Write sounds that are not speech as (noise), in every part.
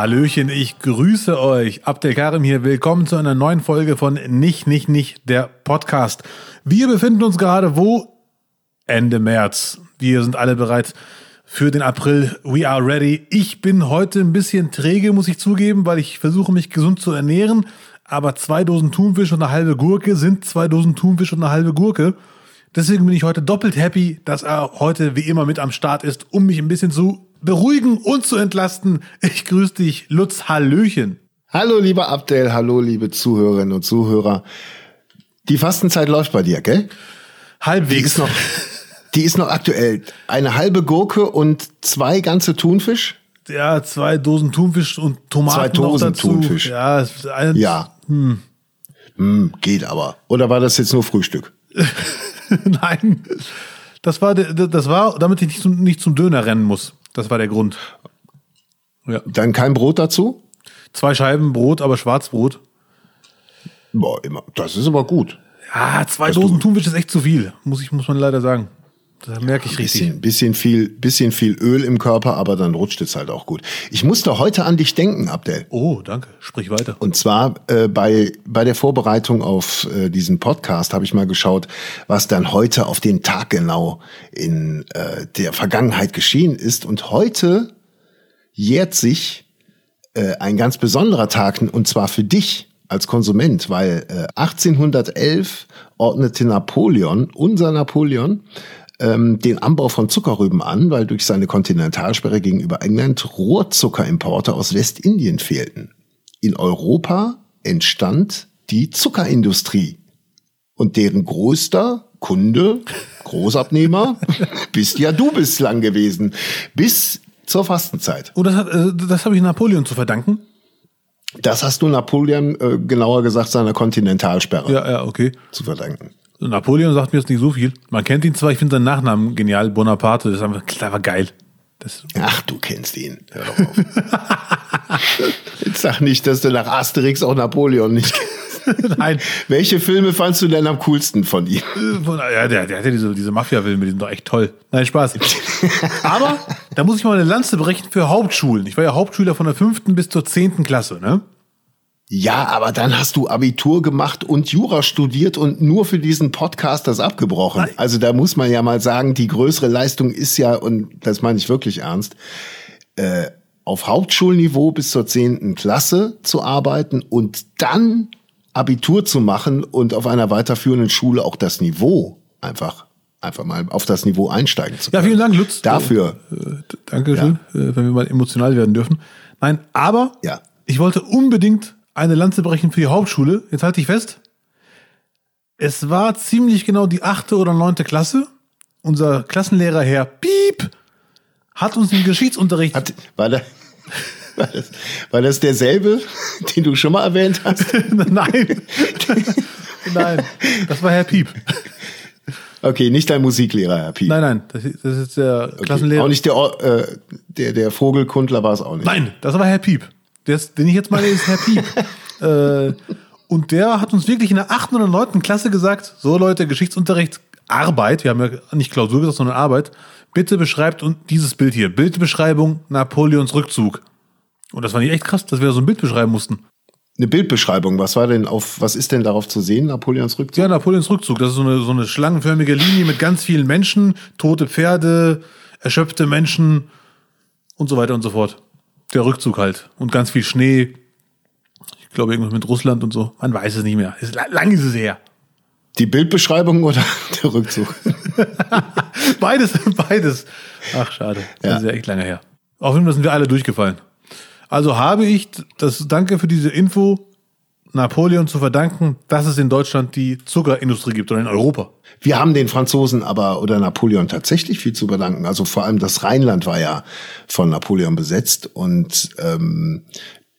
Hallöchen, ich grüße euch. Abdel Karim hier. Willkommen zu einer neuen Folge von Nicht, Nicht, Nicht, der Podcast. Wir befinden uns gerade wo? Ende März. Wir sind alle bereit für den April. We are ready. Ich bin heute ein bisschen träge, muss ich zugeben, weil ich versuche, mich gesund zu ernähren. Aber zwei Dosen Thunfisch und eine halbe Gurke sind zwei Dosen Thunfisch und eine halbe Gurke. Deswegen bin ich heute doppelt happy, dass er heute wie immer mit am Start ist, um mich ein bisschen zu beruhigen und zu entlasten. Ich grüße dich, Lutz Hallöchen. Hallo, lieber Abdel, hallo, liebe Zuhörerinnen und Zuhörer. Die Fastenzeit läuft bei dir, gell? Halbwegs. Die ist noch, die ist noch aktuell. Eine halbe Gurke und zwei ganze Thunfisch? Ja, zwei Dosen Thunfisch und Tomaten Zwei Dosen noch dazu. Thunfisch. Ja, ein, Ja. Hm. geht aber. Oder war das jetzt nur Frühstück? (laughs) Nein. Das war, das war, damit ich nicht zum, nicht zum Döner rennen muss. Das war der Grund. Ja. Dann kein Brot dazu? Zwei Scheiben Brot, aber Schwarzbrot. Boah, immer. Das ist aber gut. Ja, zwei Dosen Thunfisch ist echt zu viel. Muss ich, muss man leider sagen. Da merke ich richtig. Bisschen, bisschen viel, bisschen viel Öl im Körper, aber dann rutscht es halt auch gut. Ich musste heute an dich denken, Abdel. Oh, danke. Sprich weiter. Und zwar äh, bei, bei der Vorbereitung auf äh, diesen Podcast habe ich mal geschaut, was dann heute auf den Tag genau in äh, der Vergangenheit geschehen ist. Und heute jährt sich äh, ein ganz besonderer Tag, und zwar für dich als Konsument, weil äh, 1811 ordnete Napoleon, unser Napoleon, ähm, den Anbau von Zuckerrüben an, weil durch seine Kontinentalsperre gegenüber England Rohrzuckerimporte aus Westindien fehlten. In Europa entstand die Zuckerindustrie. Und deren größter Kunde, Großabnehmer, (laughs) bist ja du bislang gewesen. Bis zur Fastenzeit. Oh, das, hat, äh, das habe ich Napoleon zu verdanken. Das hast du Napoleon, äh, genauer gesagt, seiner Kontinentalsperre Ja, ja, okay. zu verdanken. Napoleon sagt mir jetzt nicht so viel. Man kennt ihn zwar, ich finde seinen Nachnamen genial. Bonaparte, das ist einfach clever geil. Das, Ach, du kennst ihn. Hör doch auf. (laughs) Jetzt sag nicht, dass du nach Asterix auch Napoleon nicht kennst. (laughs) nein, Welche Filme fandst du denn am coolsten von ihm? Ja, der, der hat ja diese, diese Mafia-Filme, die sind doch echt toll. Nein, Spaß. (laughs) Aber da muss ich mal eine Lanze brechen für Hauptschulen. Ich war ja Hauptschüler von der fünften bis zur zehnten Klasse, ne? Ja, aber dann hast du Abitur gemacht und Jura studiert und nur für diesen Podcast das abgebrochen. Also da muss man ja mal sagen, die größere Leistung ist ja, und das meine ich wirklich ernst, äh, auf Hauptschulniveau bis zur zehnten Klasse zu arbeiten und dann Abitur zu machen und auf einer weiterführenden Schule auch das Niveau einfach, einfach mal auf das Niveau einsteigen zu Ja, können. vielen Dank, Lutz. Dafür. Äh, Dankeschön, äh, wenn wir mal emotional werden dürfen. Nein, aber Ja. ich wollte unbedingt eine Lanze brechen für die Hauptschule. Jetzt halte ich fest. Es war ziemlich genau die achte oder neunte Klasse. Unser Klassenlehrer Herr Piep hat uns im Geschichtsunterricht Hat, war, da, war, das, war das derselbe, (laughs) den du schon mal erwähnt hast? (laughs) Nein. (laughs) Nein, das war Herr Piep. Okay, nicht dein Musiklehrer, Herr Piep. Nein, nein, das, ist- das ist der Okay. Klassenlehrer. Auch nicht der, äh, der, der Vogelkundler war es auch nicht. Nein, das war Herr Piep. Der ist, den ich jetzt meine, ist Herr Piep. (laughs) äh, und der hat uns wirklich in der 8. oder 9. Klasse gesagt, so Leute, Geschichtsunterricht, Arbeit, wir haben ja nicht Klausur gesagt, sondern Arbeit, bitte beschreibt uns dieses Bild hier. Bildbeschreibung Napoleons Rückzug. Und das war nicht echt krass, dass wir so ein Bild beschreiben mussten. Eine Bildbeschreibung, was war denn auf, was ist denn darauf zu sehen, Napoleons Rückzug? Ja, Napoleons Rückzug, das ist so eine, so eine schlangenförmige Linie mit ganz vielen Menschen, tote Pferde, erschöpfte Menschen und so weiter und so fort. Der Rückzug halt. Und ganz viel Schnee. Ich glaube, irgendwas mit Russland und so. Man weiß es nicht mehr. Ist, lang ist es her. Die Bildbeschreibung oder (laughs) der Rückzug? (laughs) Beides, beides. Ach, schade. Das Ja. ist ja echt lange her. Auf jeden Fall sind wir alle durchgefallen. Also habe ich das, danke für diese Info, Napoleon zu verdanken, dass es in Deutschland die Zuckerindustrie gibt oder in Europa. Wir haben den Franzosen aber oder Napoleon tatsächlich viel zu bedanken. Also vor allem das Rheinland war ja von Napoleon besetzt und ähm,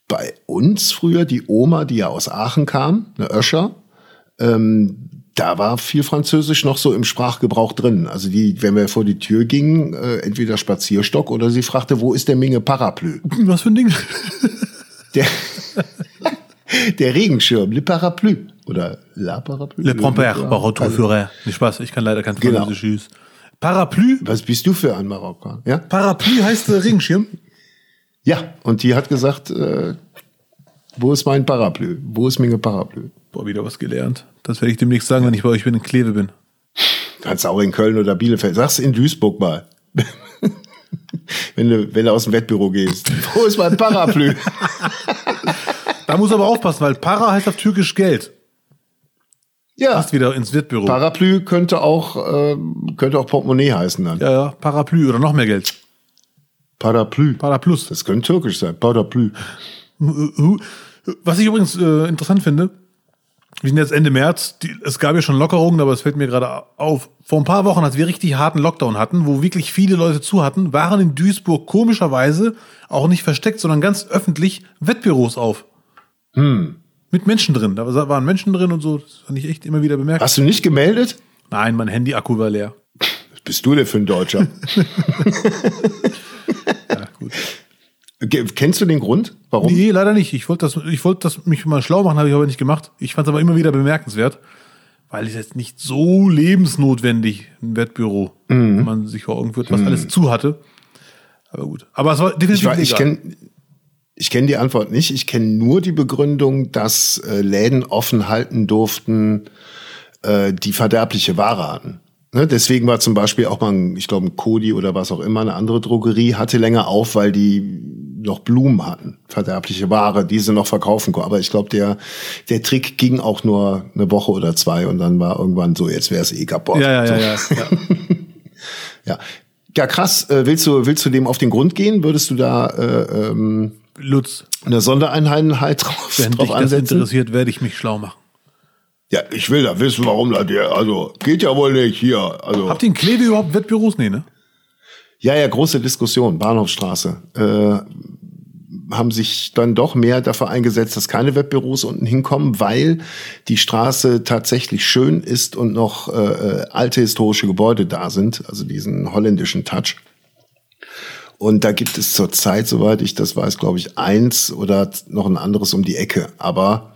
bei uns früher die Oma, die ja aus Aachen kam, eine Öscher, ähm, da war viel Französisch noch so im Sprachgebrauch drin. Also die, wenn wir vor die Tür gingen, äh, entweder Spazierstock oder sie fragte, wo ist der Minge Paraplü? Was für ein Ding? Der, (laughs) der Regenschirm, le Parapluie. Oder la Parapluie. Le par retour also- Führer. Nicht Spaß, ich kann leider kein Genau. Französisch. Tschüss. Parapluie? Was bist du für ein Marokkaner? Ja? Parapluie heißt äh, Regenschirm? (laughs) Ja, und die hat gesagt, äh, wo ist mein Parapluie? Wo ist mein Parapluie? Boah, wieder was gelernt. Das werde ich demnächst sagen, wenn ich bei euch bin in Kleve bin. Kannst auch in Köln oder Bielefeld. Sag's in Duisburg mal. (laughs) wenn, du, wenn du aus dem Wettbüro gehst. (laughs) Wo ist mein Parapluie? Da muss aber aufpassen, weil Para heißt auf Türkisch Geld. Ja. Passt wieder ins Wettbüro. Parapluie könnte auch, äh, könnte auch Portemonnaie heißen dann. Ja, ja, Parapluie oder noch mehr Geld. Parapluie. Paraplus. Das könnte türkisch sein. Parapluie. Was ich übrigens äh, interessant finde, wir sind jetzt Ende März, die, es gab ja schon Lockerungen, aber es fällt mir gerade auf. Vor ein paar Wochen, als wir richtig harten Lockdown hatten, wo wirklich viele Leute zu hatten, waren in Duisburg komischerweise auch nicht versteckt, sondern ganz öffentlich Wettbüros auf. Hm. Mit Menschen drin. Da waren Menschen drin und so. Das fand ich echt immer wieder bemerkt. Hast du nicht gemeldet? Nein, mein Handy-Akku war leer. Was bist du denn für ein Deutscher? (laughs) ja, gut. Kennst du den Grund? Warum? Nee, leider nicht. Ich wollte das, ich wollte das mich mal schlau machen, habe ich aber nicht gemacht. Ich fand es aber immer wieder bemerkenswert, weil es jetzt nicht so lebensnotwendig ein Wettbüro, mhm. wenn man sich vor führt, was mhm. alles zu hatte. Aber gut. Aber es war definitiv. Ich, ich kenne ich kenn die Antwort nicht. Ich kenne nur die Begründung, dass äh, Läden offen halten durften, äh, die verderbliche Ware hatten. Ne, deswegen war zum Beispiel auch mal, ich glaube, ein Kodi oder was auch immer, eine andere Drogerie hatte länger auf, weil die noch Blumen hatten, verderbliche Ware, die sie noch verkaufen konnten. Aber ich glaube, der, der Trick ging auch nur eine Woche oder zwei und dann war irgendwann so, jetzt wäre es eh kaputt. Ja, ja, so. ja, ja, ja. (laughs) ja. Ja, krass. Äh, willst du, willst du dem auf den Grund gehen? Würdest du da äh, ähm, Lutz. eine Sondereinheit drauf, Wenn drauf dich ansetzen? das interessiert, werde ich mich schlau machen. Ja, ich will da wissen, warum da der, also geht ja wohl nicht hier. Also Habt ihr in Kleve überhaupt Wettbüros? Nee, ne? Ja, ja, große Diskussion, Bahnhofstraße. Äh, haben sich dann doch mehr dafür eingesetzt, dass keine Webbüros unten hinkommen, weil die Straße tatsächlich schön ist und noch äh, äh, alte historische Gebäude da sind, also diesen holländischen Touch. Und da gibt es zurzeit, soweit ich das weiß, glaube ich, eins oder noch ein anderes um die Ecke. Aber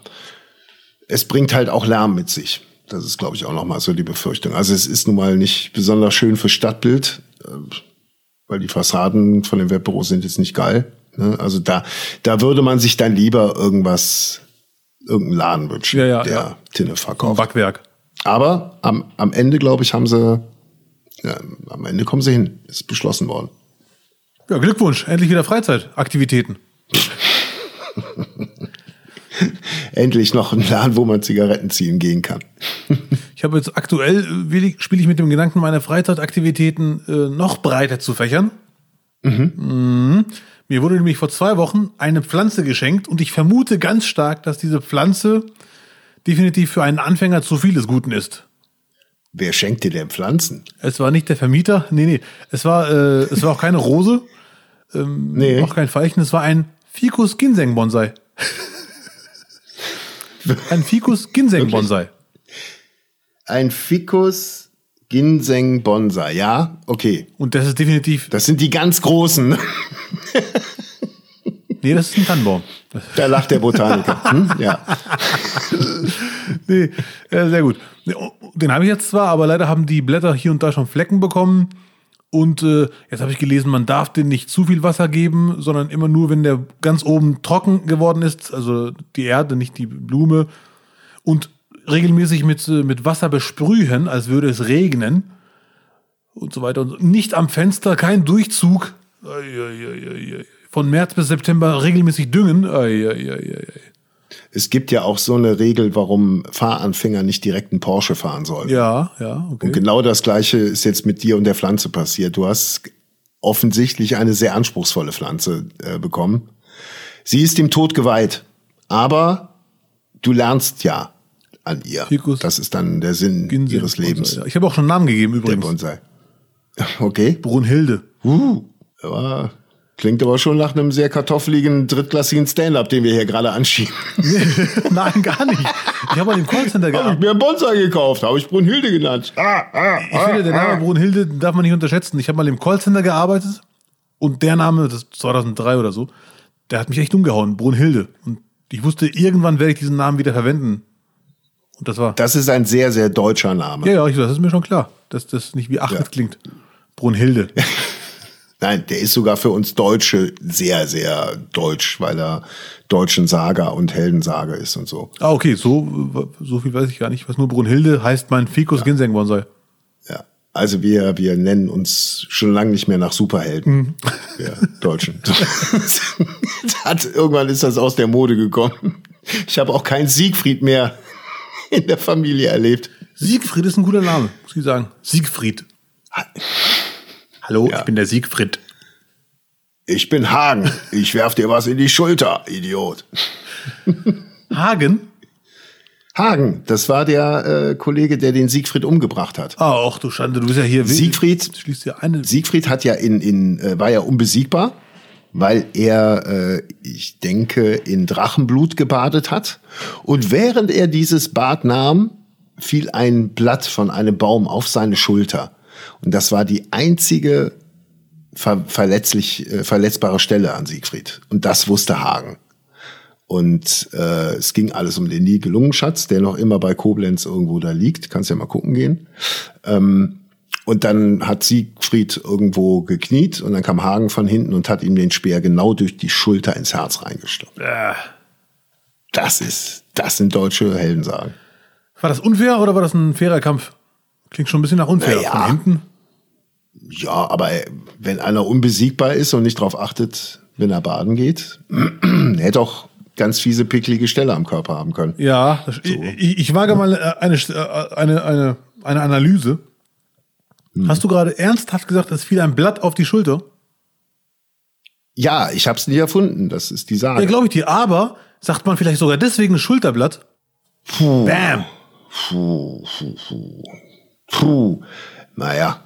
es bringt halt auch Lärm mit sich. Das ist, glaube ich, auch nochmal so die Befürchtung. Also es ist nun mal nicht besonders schön für Stadtbild, äh, weil die Fassaden von den Webbüros sind jetzt nicht geil. Ne? Also da, da würde man sich dann lieber irgendwas, irgendeinen Laden wünschen, Ja, ja, der ja. Tinne verkauft. Backwerk. Aber am, am Ende, glaube ich, haben sie, ja, am Ende kommen sie hin. Ist beschlossen worden. Ja, Glückwunsch. Endlich wieder Freizeitaktivitäten. (laughs) Endlich noch ein Laden, wo man Zigaretten ziehen gehen kann. Ich habe jetzt aktuell, äh, spiele ich mit dem Gedanken, meine Freizeitaktivitäten äh, noch breiter zu fächern. Mhm. Mir wurde nämlich vor zwei Wochen eine Pflanze geschenkt und ich vermute ganz stark, dass diese Pflanze definitiv für einen Anfänger zu viel des Guten ist. Wer schenkt dir denn Pflanzen? Es war nicht der Vermieter, nee, nee. Es war, äh, es war auch keine Rose, ähm, Nee. auch kein Veilchen, es war ein Ficus Ginseng Bonsai. (laughs) ein Ficus Ginseng Bonsai. Ein Ficus Ginseng Bonsai. Ja, okay. Und das ist definitiv, Das sind die ganz großen. (laughs) nee, das ist ein Tannenbaum. Da lacht der Botaniker. (laughs) Hm? Ja. Nee, äh, sehr gut. Den habe ich jetzt zwar, aber leider haben die Blätter hier und da schon Flecken bekommen. Und äh, jetzt habe ich gelesen, man darf den nicht zu viel Wasser geben, sondern immer nur, wenn der ganz oben trocken geworden ist, also die Erde, nicht die Blume. Und regelmäßig mit, äh, mit Wasser besprühen, als würde es regnen. Und so weiter. Und so. nicht am Fenster, kein Durchzug. Von März bis September regelmäßig düngen. Ei, ei, ei. Es gibt ja auch so eine Regel, warum Fahranfänger nicht direkt einen Porsche fahren sollen. Ja, ja, okay. Und genau das Gleiche ist jetzt mit dir und der Pflanze passiert. Du hast offensichtlich eine sehr anspruchsvolle Pflanze äh, bekommen. Sie ist dem Tod geweiht, aber du lernst ja an ihr. Ficus das ist dann der Sinn Ginseng ihres Lebens. Bonsai, ja. Ich habe auch schon einen Namen gegeben Der übrigens. Bonsai. (laughs) Okay. Brunhilde. Uh, aber klingt aber schon nach einem sehr kartoffeligen, drittklassigen Stand-up, den wir hier gerade anschieben. (laughs) Nein, gar nicht. Ich habe mal im Callcenter Habe ich mir einen Bonsai gekauft, habe ich Brunhilde genannt. Ah, ah, Ich finde, der Name Brunhilde darf man nicht unterschätzen. Ich habe mal im Callcenter gearbeitet und der Name, das ist 2003 oder so, der hat mich echt umgehauen. Brunhilde. Und ich wusste, irgendwann werde ich diesen Namen wieder verwenden. Und das war. Das ist ein sehr, sehr deutscher Name. Ja, ja, das ist mir schon klar, dass das nicht wie Achmed Ja. klingt. Brunhilde. (laughs) Nein, der ist sogar für uns Deutsche sehr, sehr deutsch, weil er deutschen Saga und Heldensaga ist und so. Ah, okay, so, so viel weiß ich gar nicht. Was nur Brunhilde heißt mein Ficus ja. Ginseng Bonsai. Ja. Also wir, wir nennen uns schon lange nicht mehr nach Superhelden. Mhm. Wir Deutschen. (laughs) Hat, irgendwann ist das aus der Mode gekommen. Ich habe auch keinen Siegfried mehr in der Familie erlebt. Siegfried ist ein guter Name, muss ich sagen. Siegfried. Hallo, ja. ich bin der Siegfried. Ich bin Hagen. Ich werf dir was in die Schulter, Idiot. Hagen? Hagen, das war der äh, Kollege, der den Siegfried umgebracht hat. Ah, ach du Schande, du bist ja hier. Siegfried, schließt ja eine. Siegfried hat ja in, in äh, war ja unbesiegbar, weil er, äh, ich denke, in Drachenblut gebadet hat. Und während er dieses Bad nahm, fiel ein Blatt von einem Baum auf seine Schulter. Und das war die einzige ver verletzlich, äh, verletzbare Stelle an Siegfried. Und das wusste Hagen. Und äh, es ging alles um den Nibelungenschatz, der noch immer bei Koblenz irgendwo da liegt. Kannst ja mal gucken gehen. Ähm, und dann hat Siegfried irgendwo gekniet und dann kam Hagen von hinten und hat ihm den Speer genau durch die Schulter ins Herz reingestoppt. Äh. Das ist, das sind deutsche Heldensagen. War das unfair oder war das ein fairer Kampf? Klingt schon ein bisschen nach unfair. Naja. Von hinten. Ja, aber wenn einer unbesiegbar ist und nicht darauf achtet, wenn er baden geht, (clears throat) hätte auch ganz fiese, picklige Stelle am Körper haben können. Ja, so. ich, ich, wage mal äh, eine, äh, eine, eine, eine Analyse. Hm. Hast du gerade ernsthaft gesagt, es fiel ein Blatt auf die Schulter? Ja, ich habe es nie erfunden. Das ist die Sache. Ja, glaube ich dir. Aber sagt man vielleicht sogar deswegen Schulterblatt? Puh. Bam. Puh, puh, puh. Puh. Naja,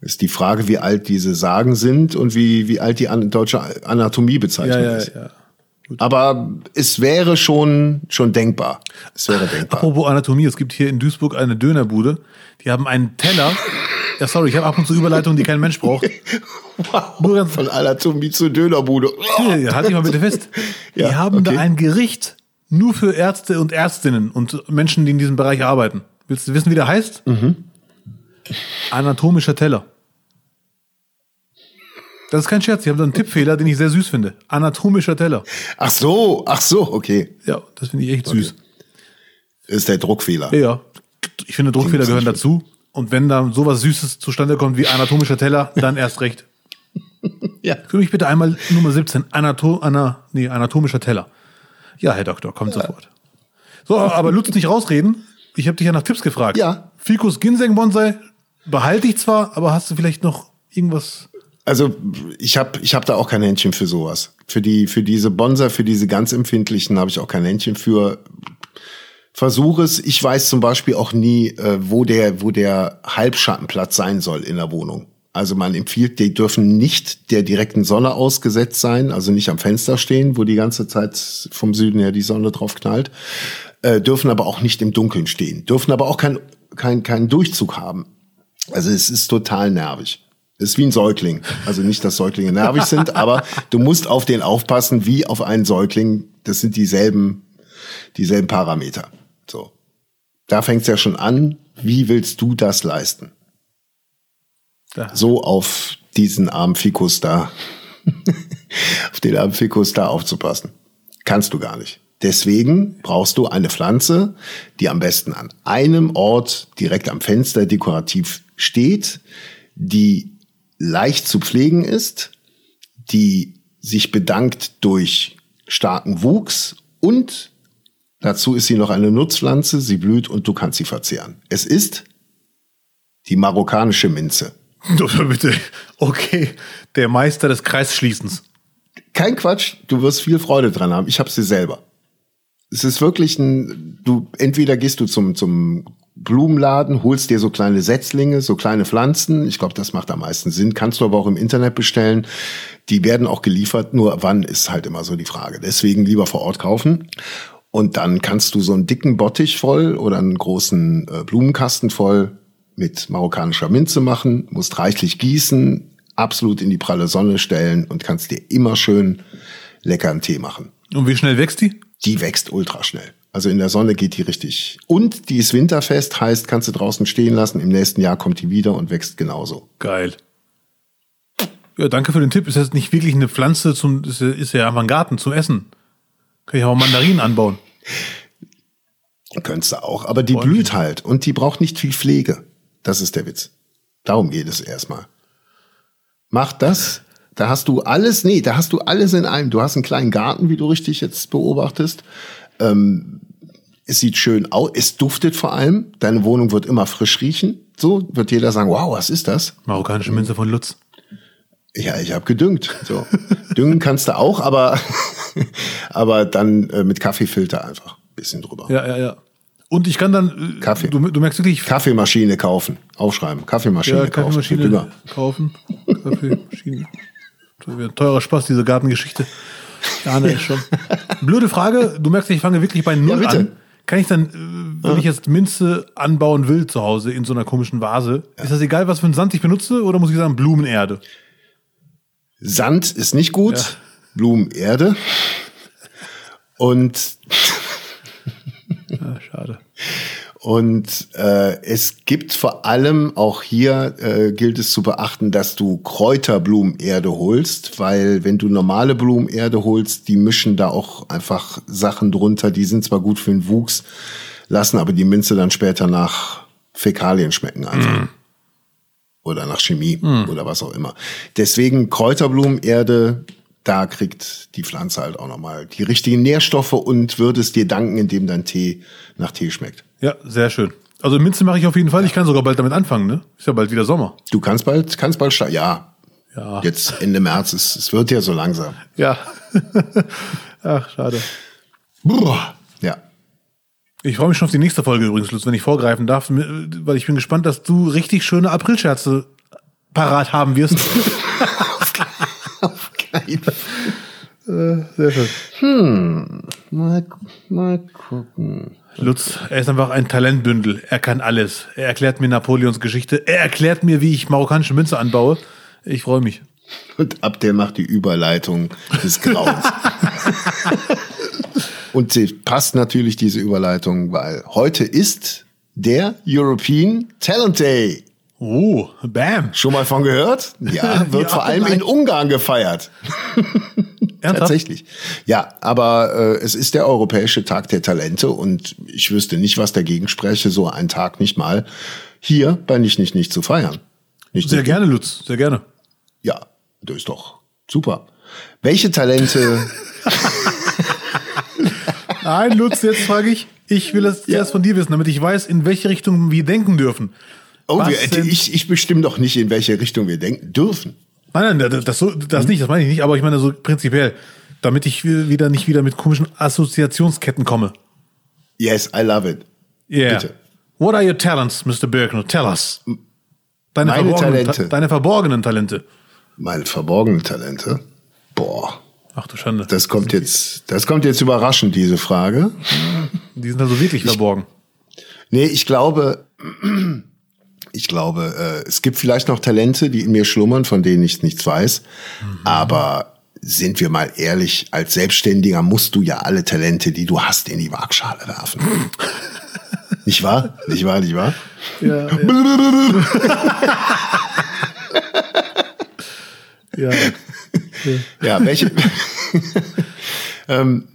ist die Frage, wie alt diese Sagen sind und wie, wie alt die deutsche Anatomiebezeichnung ja, ja, ist. Ja. Gut. Aber es wäre schon, schon denkbar. Es wäre denkbar. Apropos Anatomie, es gibt hier in Duisburg eine Dönerbude. Die haben einen Teller. Ja, sorry, ich habe ab und zu Überleitungen, die kein Mensch braucht. (laughs) wow, von Anatomie zur Dönerbude. Ja, halt dich mal bitte fest. (laughs) Die ja, haben okay. da ein Gericht nur für Ärzte und Ärztinnen und Menschen, die in diesem Bereich arbeiten. Willst du wissen, wie der heißt? Mhm. Anatomischer Teller. Das ist kein Scherz. Ich habe da einen Tippfehler, den ich sehr süß finde. Anatomischer Teller. Ach so, ach so, okay. Ja, das finde ich echt okay. süß. Ist der Druckfehler. Ja, ich finde, Druckfehler gehören dazu. Und wenn da sowas Süßes zustande kommt wie anatomischer Teller, dann erst recht. (laughs) ja. Für mich bitte einmal Nummer 17. Anato Ana nee, anatomischer Teller. Ja, Herr Doktor, kommt ja. sofort. So, aber Lutz nicht rausreden. Ich habe dich ja nach Tipps gefragt. Ja. Ficus Ginseng Bonsai behalte ich zwar, aber hast du vielleicht noch irgendwas also ich habe ich hab da auch kein Händchen für sowas. Für die für diese Bonsai, für diese ganz empfindlichen habe ich auch kein Händchen für. Versuche es. Ich weiß zum Beispiel auch nie, äh, wo der wo der Halbschattenplatz sein soll in der Wohnung. Also man empfiehlt, die dürfen nicht der direkten Sonne ausgesetzt sein, also nicht am Fenster stehen, wo die ganze Zeit vom Süden her die Sonne drauf knallt. Äh, dürfen aber auch nicht im Dunkeln stehen, dürfen aber auch keinen kein, kein Durchzug haben. Also es ist total nervig. Ist wie ein Säugling. Also nicht, dass Säuglinge nervig sind, (laughs) aber du musst auf den aufpassen, wie auf einen Säugling. Das sind dieselben, dieselben Parameter. So. Da fängt's ja schon an. Wie willst du das leisten? Ja. So auf diesen armen Fikus da, (laughs) auf den armen Fikus da aufzupassen. Kannst du gar nicht. Deswegen brauchst du eine Pflanze, die am besten an einem Ort direkt am Fenster dekorativ steht, die leicht zu pflegen ist, die sich bedankt durch starken Wuchs und dazu ist sie noch eine Nutzpflanze, sie blüht und du kannst sie verzehren. Es ist die marokkanische Minze. Bitte, okay, der Meister des Kreisschließens. Kein Quatsch, du wirst viel Freude dran haben. Ich habe sie selber. Es ist wirklich ein, du entweder gehst du zum zum Blumenladen, holst dir so kleine Setzlinge, so kleine Pflanzen. Ich glaube, das macht am meisten Sinn. Kannst du aber auch im Internet bestellen. Die werden auch geliefert. Nur wann ist halt immer so die Frage. Deswegen lieber vor Ort kaufen. Und dann kannst du so einen dicken Bottich voll oder einen großen äh, Blumenkasten voll mit marokkanischer Minze machen, musst reichlich gießen, absolut in die pralle Sonne stellen und kannst dir immer schön leckeren Tee machen. Und wie schnell wächst die? Die wächst ultra schnell. Also in der Sonne geht die richtig. Und die ist winterfest, heißt, kannst du draußen stehen lassen. Im nächsten Jahr kommt die wieder und wächst genauso. Geil. Ja, danke für den Tipp. Ist das nicht wirklich eine Pflanze zum, ist ja, ist ja einfach ein Garten zum Essen. Kann ich auch Mandarinen anbauen. (laughs) Könntest du auch, aber die Bäumchen. blüht halt und die braucht nicht viel Pflege. Das ist der Witz. Darum geht es erstmal. Mach das, da hast du alles, nee, da hast du alles in einem. Du hast einen kleinen Garten, wie du richtig jetzt beobachtest. Ähm, es sieht schön aus, es duftet vor allem. Deine Wohnung wird immer frisch riechen. So wird jeder sagen, wow, was ist das? Marokkanische Minze von Lutz. Ja, ich habe gedüngt. So. (laughs) Düngen kannst du auch, aber, (laughs) aber dann äh, mit Kaffeefilter einfach ein bisschen drüber. Ja, ja, ja. Und ich kann dann, äh, Kaffee. Du, du merkst wirklich, Kaffeemaschine kaufen. Aufschreiben. Kaffeemaschine ja, kaufen. Kaffeemaschine Dünger. kaufen. Kaffeemaschine. (laughs) Das wird ein teurer Spaß, diese Gartengeschichte. Ja, ne, schon. Blöde Frage. Du merkst, ich fange wirklich bei Null bitte. an. Kann ich dann, äh, wenn ich jetzt Minze anbauen will zu Hause in so einer komischen Vase, ist das egal, was für einen Sand ich benutze oder muss ich sagen Blumenerde? Sand ist nicht gut. Ja. Blumen, Erde. Und, Ja, schade. Und äh, es gibt vor allem auch hier äh, gilt es zu beachten, dass du Kräuterblumenerde holst, weil wenn du normale Blumenerde holst, die mischen da auch einfach Sachen drunter, die sind zwar gut für den Wuchs, lassen aber die Minze dann später nach Fäkalien schmecken einfach. Oder nach Chemie oder was auch immer. Deswegen Kräuterblumenerde, da kriegt die Pflanze halt auch nochmal die richtigen Nährstoffe und würde es dir danken, indem dein Tee nach Tee schmeckt. Ja, sehr schön. Also Minze mache ich auf jeden Fall. Ich kann sogar bald damit anfangen, ne? Ist ja bald wieder Sommer. Du kannst bald, kannst bald starten. Ja, Ja. jetzt Ende März, es, es wird ja so langsam. Ja. (laughs) Ach, schade. Boah. Ja. Ich freue mich schon auf die nächste Folge übrigens, Lutz, wenn ich vorgreifen darf, weil ich bin gespannt, dass du richtig schöne Aprilscherze parat haben wirst. (laughs) Sehr schön. Mal, mal gucken. Lutz, er ist einfach ein Talentbündel. Er kann alles. Er erklärt mir Napoleons Geschichte. Er erklärt mir, wie ich marokkanische Münze anbaue. Ich freue mich. Und Abdel macht die Überleitung des Grauens. (laughs) Und sie passt natürlich diese Überleitung, weil heute ist der European Talent Day. Oh, bam. Schon mal von gehört? Ja, (laughs) wird Ja, vor allem in Ungarn gefeiert. (laughs) Tatsächlich. Ja, aber äh, es ist der Europäische Tag der Talente und ich wüsste nicht, was dagegen spräche, so einen Tag nicht mal hier bei Nicht, Nicht, Nicht zu feiern. Nicht, Sehr nicht, gerne, Lutz. Sehr gerne. Ja, das ist doch super. Welche Talente (laughs) Nein, Lutz, jetzt frage ich. Ich will das zuerst von dir wissen, damit ich weiß, in welche Richtung wir denken dürfen. Oh, wir, ich, ich bestimme doch nicht, in welche Richtung wir denken dürfen. Nein, nein, das, das, das nicht, das meine ich nicht, aber ich meine so prinzipiell, damit ich wieder nicht wieder mit komischen Assoziationsketten komme. Yes, I love it. Yeah. Bitte. What are your talents, Mr. Birkner? Tell us. Deine, Meine verborgenen, Talente. Ta deine verborgenen Talente. Meine verborgenen Talente. Boah, Ach du Schande. das kommt jetzt, das kommt jetzt überraschend, diese Frage. Die sind also wirklich verborgen. Nee, ich glaube, ich glaube, äh, es gibt vielleicht noch Talente, die in mir schlummern, von denen ich nichts weiß. Aber sind wir mal ehrlich, als Selbstständiger musst du ja alle Talente, die du hast, in die Waagschale werfen. (laughs) nicht wahr? Nicht wahr? Nicht wahr? Ja, ja. (laughs) Ja, welche? (laughs) ähm,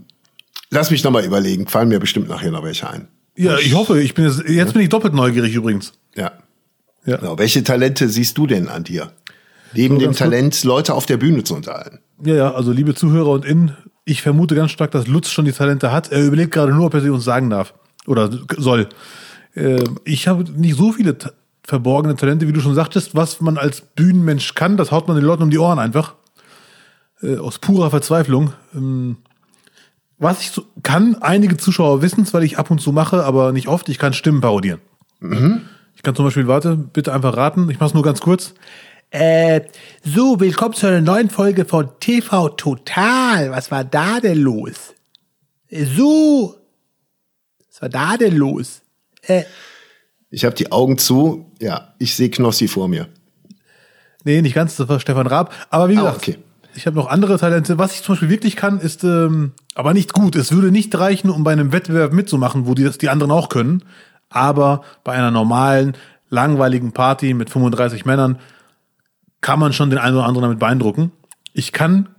lass mich nochmal überlegen. Fallen mir bestimmt nachher noch welche ein. ja, ich hoffe, ich bin jetzt, jetzt bin ich doppelt neugierig übrigens. Ja. Ja. Genau. Welche Talente siehst du denn an dir? Neben So, dem. Talent, Leute auf der Bühne zu unterhalten. Ja, ja, also liebe Zuhörer und Innen, ich vermute ganz stark, dass Lutz schon die Talente hat. Er überlegt gerade nur, ob er sie uns sagen darf. Oder soll. Äh, ich habe nicht so viele ta verborgene Talente, wie du schon sagtest, was man als Bühnenmensch kann, das haut man den Leuten um die Ohren einfach. Äh, aus purer Verzweiflung. Ähm, was ich so kann, einige Zuschauer wissen es, weil ich ab und zu mache, aber nicht oft, ich kann Stimmen parodieren. Ich kann zum Beispiel, warte, bitte einfach raten, ich mach's nur ganz kurz. Äh, so, willkommen zu einer neuen Folge von TV Total. Was war da denn los? Äh, So, was war da denn los? Äh, Ich habe die Augen zu. Ja, ich sehe Knossi vor mir. nee, nicht ganz, das war Stefan Raab. Aber wie Ah, gesagt, okay. ich habe noch andere Talente. Was ich zum Beispiel wirklich kann, ist, ähm, aber nicht gut. Es würde nicht reichen, um bei einem Wettbewerb mitzumachen, wo die, das die anderen auch können. Aber bei einer normalen, langweiligen Party mit 35 Männern kann man schon den einen oder anderen damit beeindrucken. Ich kann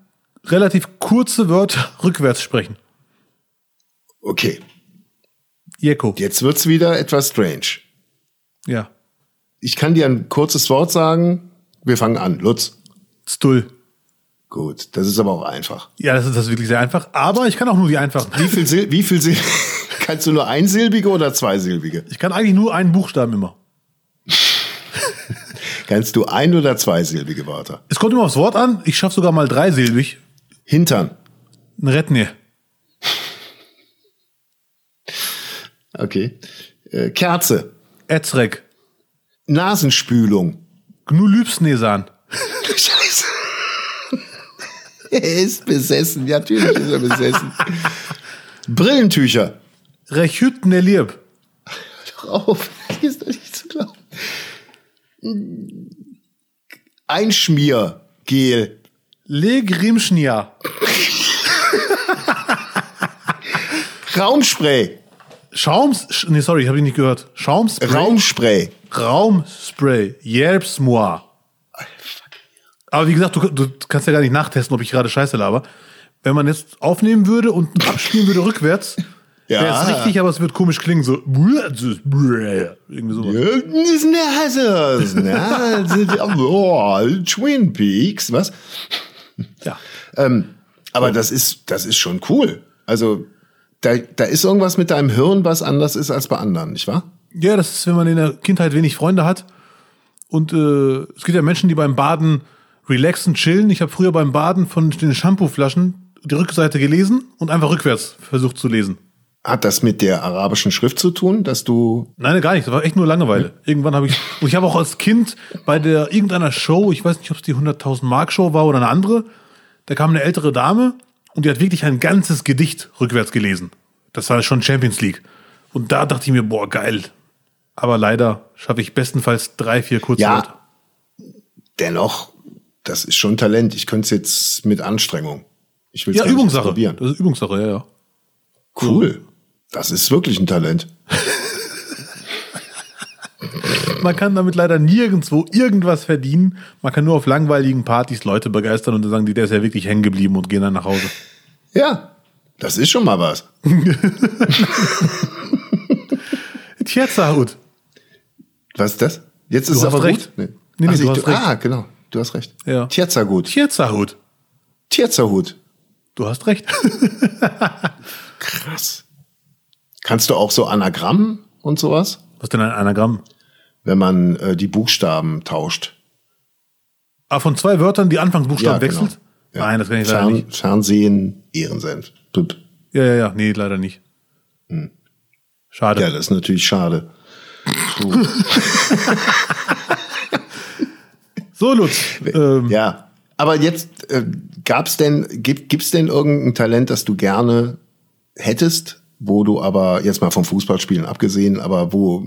relativ kurze Wörter (laughs) rückwärts sprechen. Okay, Jeko. jetzt wird's wieder etwas strange. Ja. Ich kann dir ein kurzes Wort sagen. Wir fangen an. Lutz. Stull. Gut, das ist aber auch einfach. Ja, das ist, das ist wirklich sehr einfach. Aber ich kann auch nur die einfachen. Wie viel, Sil wie viel Sil (laughs) Kannst du nur einsilbige oder zweisilbige? Ich kann eigentlich nur einen Buchstaben immer. Kannst du ein- oder zweisilbige Wörter? Es kommt immer aufs Wort an. Ich schaffe sogar mal dreisilbig. Hintern. Ein Retne. Okay. Äh, Kerze. Etzrek. Nasenspülung. Gnulybsnesan. (laughs) Scheiße. er ist besessen. Ja, natürlich ist er besessen. (laughs) Brillentücher. Rechütne Lieb. Doch auf. (laughs) Das ist doch nicht zu glauben. Einschmiergel. Legrimschnia. Raumspray. Schaums, sch- nee, sorry, habe ich nicht gehört. Schaumspray. Raumspray. Raumspray. Yerbsmoir. Aber wie gesagt, du, du kannst ja gar nicht nachtesten, ob ich gerade Scheiße laber. Wenn man jetzt aufnehmen würde und abspielen würde rückwärts, Ja. wäre es richtig, aber es wird komisch klingen, so irgendwie sowas. (laughs) oh, Twin Peaks, was? Ja. Aber das ist, das ist schon cool. Also, da, da ist irgendwas mit deinem Hirn, was anders ist als bei anderen, nicht wahr? Ja, das ist, wenn man in der Kindheit wenig Freunde hat. Und äh, es gibt ja Menschen, die beim Baden relaxen, chillen. Ich habe früher beim Baden von den Shampooflaschen die Rückseite gelesen und einfach rückwärts versucht zu lesen. Hat das mit der arabischen Schrift zu tun, dass du, Nein, gar nicht. Das war echt nur Langeweile. Irgendwann habe ich, und ich habe auch als Kind bei der irgendeiner Show, ich weiß nicht, ob es die 100.000 Mark Show war oder eine andere, da kam eine ältere Dame und die hat wirklich ein ganzes Gedicht rückwärts gelesen. Das war schon Champions League. Und da dachte ich mir, boah, geil. Aber leider schaffe ich bestenfalls drei, vier kurze Ja. Wörter. dennoch, das ist schon Talent. Ich könnte es jetzt mit Anstrengung. Ich will Ja, gar nicht Übungssache. probieren. Das ist Übungssache, ja, ja. Cool. Das ist wirklich ein Talent. Man kann damit leider nirgendwo irgendwas verdienen. Man kann nur auf langweiligen Partys Leute begeistern und dann sagen die, der ist ja wirklich hängen geblieben und gehen dann nach Hause. Ja, das ist schon mal was. (laughs) Tjerzahut. Was ist das? Jetzt ist Du es aber recht. gut. Nee. Nee, nee, Ach, du ich- hast recht. Ah, genau. Du hast recht. Ja. Tierzergut. Tjerzahut. Tierzerhut. Du hast recht. (laughs) Krass. Kannst du auch so Anagrammen und sowas? Was denn ein Anagramm? Wenn man äh, die Buchstaben tauscht. Ah, von zwei Wörtern die Anfangsbuchstaben genau. wechselt? Ja. Nein, das kann ich leider Fern, nicht. Fernsehen, Ehrensenf. Pup. Ja, ja, ja. Nee, leider nicht. Schade. Ja, das ist natürlich schade. So, Lutz. Ähm, ja, aber jetzt äh, gab's denn, gibt, gibt's denn irgendein Talent, das du gerne hättest, wo du aber jetzt mal vom Fußballspielen abgesehen, aber wo,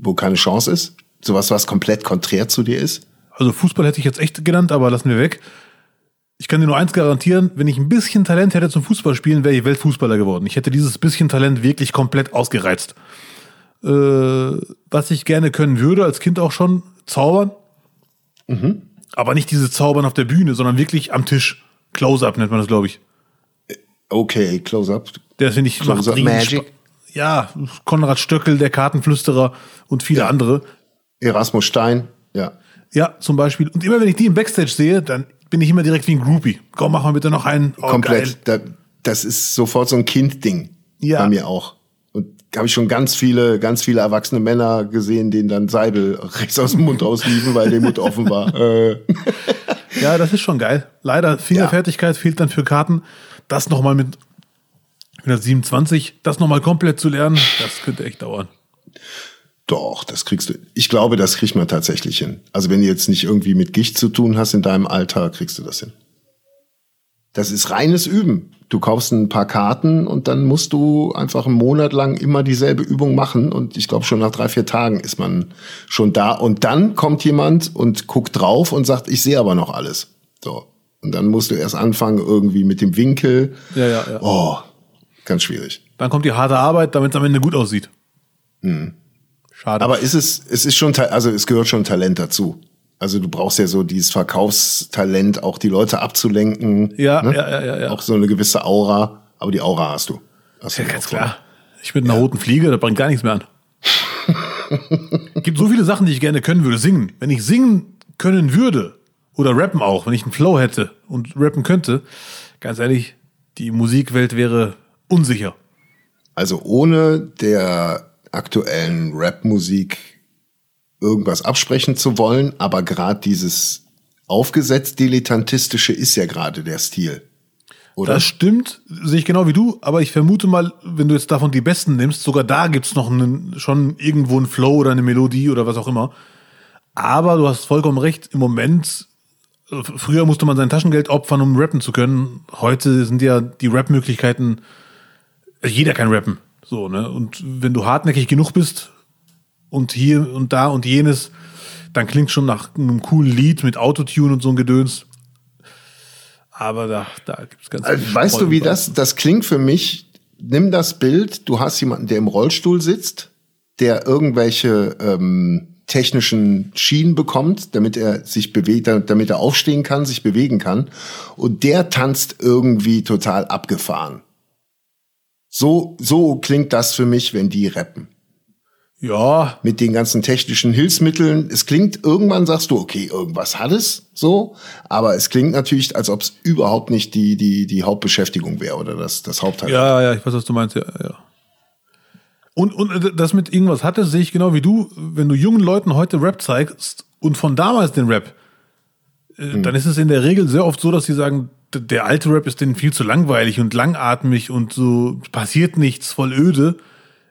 wo keine Chance ist? Sowas, was komplett konträr zu dir ist? Also Fußball hätte ich jetzt echt genannt, aber lassen wir weg. Ich kann dir nur eins garantieren, wenn ich ein bisschen Talent hätte zum Fußballspielen, wäre ich Weltfußballer geworden. Ich hätte dieses bisschen Talent wirklich komplett ausgereizt. Äh, was ich gerne können würde, als Kind auch schon, zaubern. Aber nicht diese Zaubern auf der Bühne, sondern wirklich am Tisch. Close-up nennt man das, glaube ich. Okay, close up. Der finde ich macht riesen Magic. Ja, Konrad Stöckel, der Kartenflüsterer und viele Ja. andere. Erasmus Stein, ja. Ja, zum Beispiel. Und immer wenn ich die im Backstage sehe, dann bin ich immer direkt wie ein Groupie. Komm, mach mal bitte noch einen. Oh, Komplett. Da, das ist sofort so ein Kind-Ding. Ja. Bei mir auch. Und habe ich schon ganz viele, ganz viele erwachsene Männer gesehen, denen dann Seibel rechts aus dem Mund rausliefen, weil der Mund offen war. (laughs) Äh, Ja, das ist schon geil. Leider Fingerfertigkeit fehlt dann für Karten. Das nochmal mit 127, das nochmal komplett zu lernen, das könnte echt dauern. Doch, das kriegst du. Ich glaube, das kriegt man tatsächlich hin. Also wenn du jetzt nicht irgendwie mit Gicht zu tun hast in deinem Alter, kriegst du das hin. Das ist reines Üben. Du kaufst ein paar Karten und dann musst du einfach einen Monat lang immer dieselbe Übung machen. Und ich glaube, schon nach drei, vier Tagen ist man schon da. Und dann kommt jemand und guckt drauf und sagt, ich sehe aber noch alles. So. Und dann musst du erst anfangen irgendwie mit dem Winkel. Ja, ja, ja. Oh, ganz schwierig. Dann kommt die harte Arbeit, damit es am Ende gut aussieht. Schade. Aber ist es, es ist schon, also es gehört schon Talent dazu. Also du brauchst ja so dieses Verkaufstalent, auch die Leute abzulenken. Ja, ne? ja, ja, ja, ja. Auch so eine gewisse Aura. Aber die Aura hast du. Hast ja, ganz klar. Ich mit einer ja. roten Fliege, da bringt gar nichts mehr an. (laughs) gibt so viele Sachen, die ich gerne können würde. Singen. Wenn ich singen können würde, oder rappen auch, wenn ich einen Flow hätte und rappen könnte, ganz ehrlich, die Musikwelt wäre unsicher. Also ohne der aktuellen Rap-Musik irgendwas absprechen zu wollen, aber gerade dieses aufgesetzt dilettantistische ist ja gerade der Stil. Oder? Das stimmt, sehe ich genau wie du, aber ich vermute mal, wenn du jetzt davon die besten nimmst, sogar da gibt's noch einen, schon irgendwo einen Flow oder eine Melodie oder was auch immer. Aber du hast vollkommen recht, im Moment, früher musste man sein Taschengeld opfern, um rappen zu können. Heute sind ja die Rap-Möglichkeiten, jeder kann rappen. So, ne? Und wenn du hartnäckig genug bist und hier und da und jenes, dann klingt schon nach einem coolen Lied mit Autotune und so ein Gedöns. Aber da, da gibt es ganz also, Weißt du, wie das, das klingt für mich? Nimm das Bild, du hast jemanden, der im Rollstuhl sitzt, der irgendwelche ähm, technischen Schienen bekommt, damit er sich bewegt, damit er aufstehen kann, sich bewegen kann. Und der tanzt irgendwie total abgefahren. So, so klingt das für mich, wenn die rappen. Ja. Mit den ganzen technischen Hilfsmitteln. Es klingt, irgendwann sagst du, okay, irgendwas hat es, so. Aber es klingt natürlich, als ob es überhaupt nicht die, die, die Hauptbeschäftigung wäre oder das, das Hauptteil. Ja, ja, ich weiß, was du meinst, ja, ja. Und, und das mit irgendwas hat es, sehe ich genau wie du. Wenn du jungen Leuten heute Rap zeigst und von damals den Rap, hm. dann ist es in der Regel sehr oft so, dass sie sagen, der alte Rap ist denen viel zu langweilig und langatmig und so passiert nichts, voll öde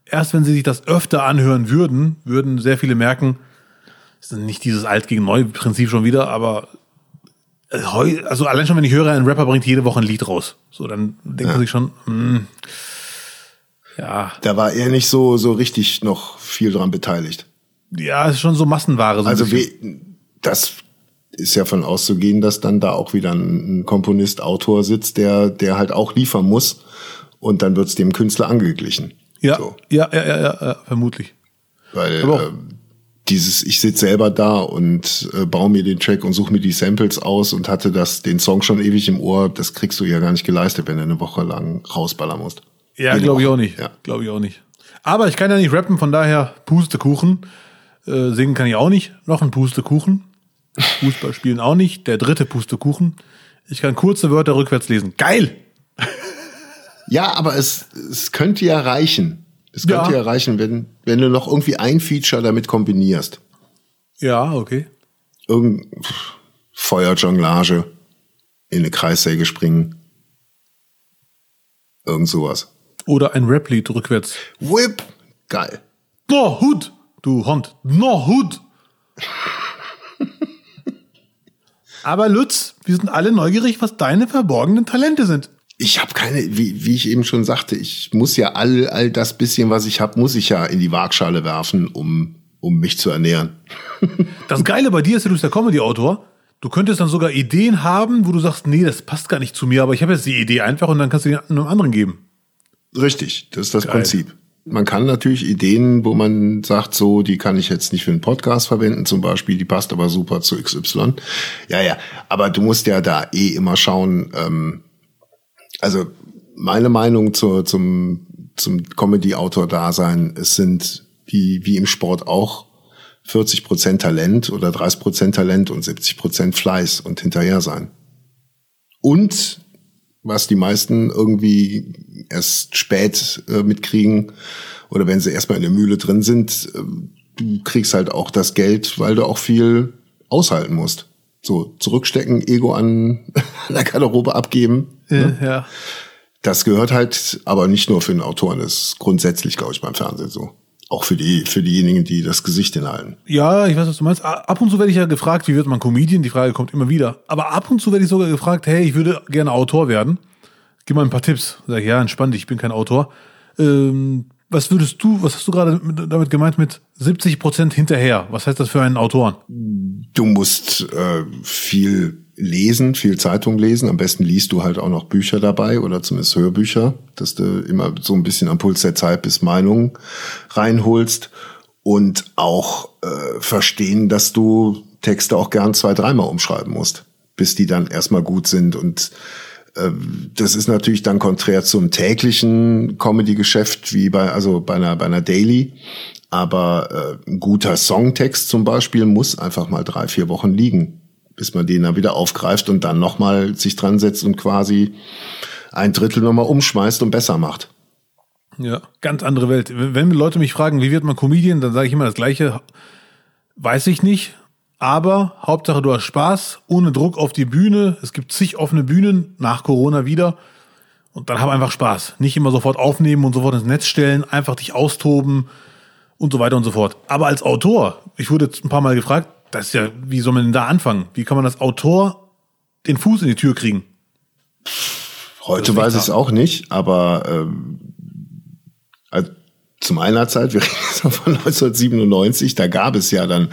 erst wenn sie sich das öfter anhören würden, würden sehr viele merken, es ist nicht dieses Alt gegen Neu Prinzip schon wieder, aber äh, also allein schon, wenn ich höre, ein Rapper bringt jede Woche ein Lied raus. So, dann denkt ja. man sich schon, mh, hm, ja. Da war er nicht so, so richtig noch viel dran beteiligt. Ja, es ist schon so Massenware. So also wie, das ist ja von auszugehen, dass dann da auch wieder ein Komponist, Autor sitzt, der, der halt auch liefern muss. Und dann wird's dem Künstler angeglichen. Ja, so. ja, ja, ja, ja, ja, vermutlich. Weil äh, dieses, ich sitze selber da und äh, baue mir den Track und suche mir die Samples aus und hatte das, den Song schon ewig im Ohr, das kriegst du ja gar nicht geleistet, wenn du eine Woche lang rausballern musst. Ja, glaube ich auch nicht. Ja. Glaube ich auch nicht. Aber ich kann ja nicht rappen, von daher Pustekuchen. Äh, singen kann ich auch nicht. Noch ein Pustekuchen. Fußball spielen auch nicht. Der dritte Pustekuchen. Ich kann kurze Wörter rückwärts lesen. Geil! Ja, aber es, es könnte ja reichen. Es könnte ja. ja reichen, wenn, wenn du noch irgendwie ein Feature damit kombinierst. Ja, okay. Irgend Feuerjonglage, in eine Kreissäge springen. Irgend sowas. Oder ein Rap-Lied rückwärts. Whip! Geil. No, Hut! Du Hund. No, Hut! Aber Lutz, wir sind alle neugierig, was deine verborgenen Talente sind ich habe keine, wie, wie ich eben schon sagte, ich muss ja all, all das bisschen, was ich habe, muss ich ja in die Waagschale werfen, um, um mich zu ernähren. (laughs) Das Geile bei dir ist, du bist der Comedy-Autor. Du könntest dann sogar Ideen haben, wo du sagst, nee, das passt gar nicht zu mir, aber ich habe jetzt die Idee einfach und dann kannst du die einem anderen geben. Richtig, das ist das Geil. Prinzip. Man kann natürlich Ideen, wo man sagt, so, die kann ich jetzt nicht für einen Podcast verwenden, zum Beispiel, die passt aber super zu XY. Ja, ja, aber du musst ja da eh immer schauen, ähm, also meine Meinung zur, zum, zum Comedy-Autor-Dasein, es sind wie, wie im Sport auch 40 Prozent Talent oder 30 Prozent Talent und 70 Prozent Fleiß und hinterher sein. Und was die meisten irgendwie erst spät äh, mitkriegen oder wenn sie erstmal in der Mühle drin sind, äh, du kriegst halt auch das Geld, weil du auch viel aushalten musst. So zurückstecken, Ego an (laughs) der Garderobe abgeben. Ne? Ja. Das gehört halt aber nicht nur für den Autoren, das ist grundsätzlich, glaube ich, beim Fernsehen so. Auch für die, für diejenigen, die das Gesicht hinhalten. Ja, ich weiß, was du meinst. Ab und zu werde ich ja gefragt, wie wird man Comedian? Die Frage kommt immer wieder. Aber ab und zu werde ich sogar gefragt, hey, ich würde gerne Autor werden. Gib mal ein paar Tipps. Sag ich, ja, entspann dich, ich bin kein Autor. Ähm, was würdest du, was hast du gerade damit gemeint mit 70 Prozent hinterher? Was heißt das für einen Autoren? Du musst äh, viel lesen, viel Zeitung lesen. Am besten liest du halt auch noch Bücher dabei oder zumindest Hörbücher, dass du immer so ein bisschen am Puls der Zeit bis Meinungen reinholst und auch äh, verstehen, dass du Texte auch gern zwei, dreimal umschreiben musst, bis die dann erstmal gut sind. Und äh, das ist natürlich dann konträr zum täglichen Comedy-Geschäft, wie bei, also bei einer, bei einer Daily. Aber äh, ein guter Songtext zum Beispiel muss einfach mal drei, vier Wochen liegen, bis man den dann wieder aufgreift und dann nochmal sich dran setzt und quasi ein Drittel nochmal umschmeißt und besser macht. Ja, ganz andere Welt. Wenn Leute mich fragen, wie wird man Comedian, dann sage ich immer das Gleiche. Weiß ich nicht, aber Hauptsache du hast Spaß, ohne Druck auf die Bühne. Es gibt zig offene Bühnen, nach Corona wieder. Und dann hab einfach Spaß. Nicht immer sofort aufnehmen und sofort ins Netz stellen, einfach dich austoben und so weiter und so fort. Aber als Autor, ich wurde jetzt ein paar Mal gefragt, das ist ja, wie soll man denn da anfangen? Wie kann man als Autor den Fuß in die Tür kriegen? Heute weiß ich es auch nicht, aber ähm, also zu meiner Zeit, wir (laughs) reden von 1997, da gab es ja dann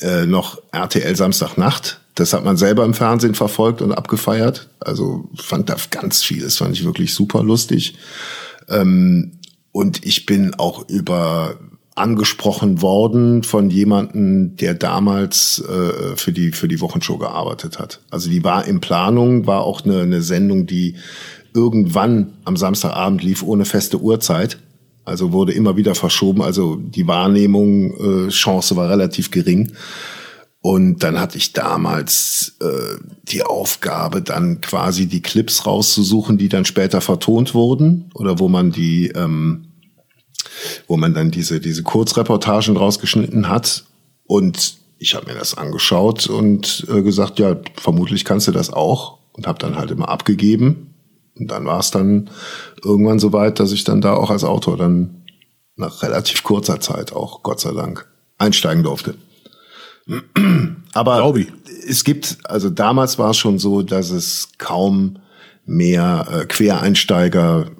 äh, noch RTL Samstagnacht. Das hat man selber im Fernsehen verfolgt und abgefeiert. Also fand da ganz vieles, fand ich wirklich super lustig. Ähm, und ich bin auch über angesprochen worden von jemanden, der damals äh, für die für die Wochenshow gearbeitet hat. Also die war in Planung, war auch eine, eine Sendung, die irgendwann am Samstagabend lief ohne feste Uhrzeit. Also wurde immer wieder verschoben. Also die Wahrnehmung äh, Chance war relativ gering. Und dann hatte ich damals äh, die Aufgabe, dann quasi die Clips rauszusuchen, die dann später vertont wurden oder wo man die ähm, wo man dann diese, diese Kurzreportagen rausgeschnitten hat. Und ich habe mir das angeschaut und äh, gesagt, ja, vermutlich kannst du das auch. Und habe dann halt immer abgegeben. Und dann war es dann irgendwann so weit, dass ich dann da auch als Autor dann nach relativ kurzer Zeit auch, Gott sei Dank, einsteigen durfte. (clears throat) Aber es gibt, also damals war es schon so, dass es kaum mehr äh, Quereinsteiger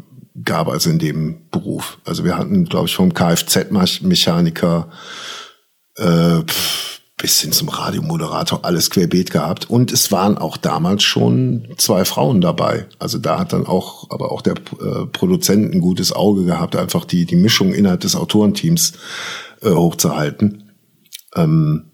gab also in dem Beruf. Also wir hatten, glaube ich, vom Kfz-Mechaniker äh, bis hin zum Radiomoderator alles querbeet gehabt. Und es waren auch damals schon zwei Frauen dabei. Also da hat dann auch, aber auch der äh, Produzent ein gutes Auge gehabt, einfach die, die Mischung innerhalb des Autorenteams äh, hochzuhalten. Ähm,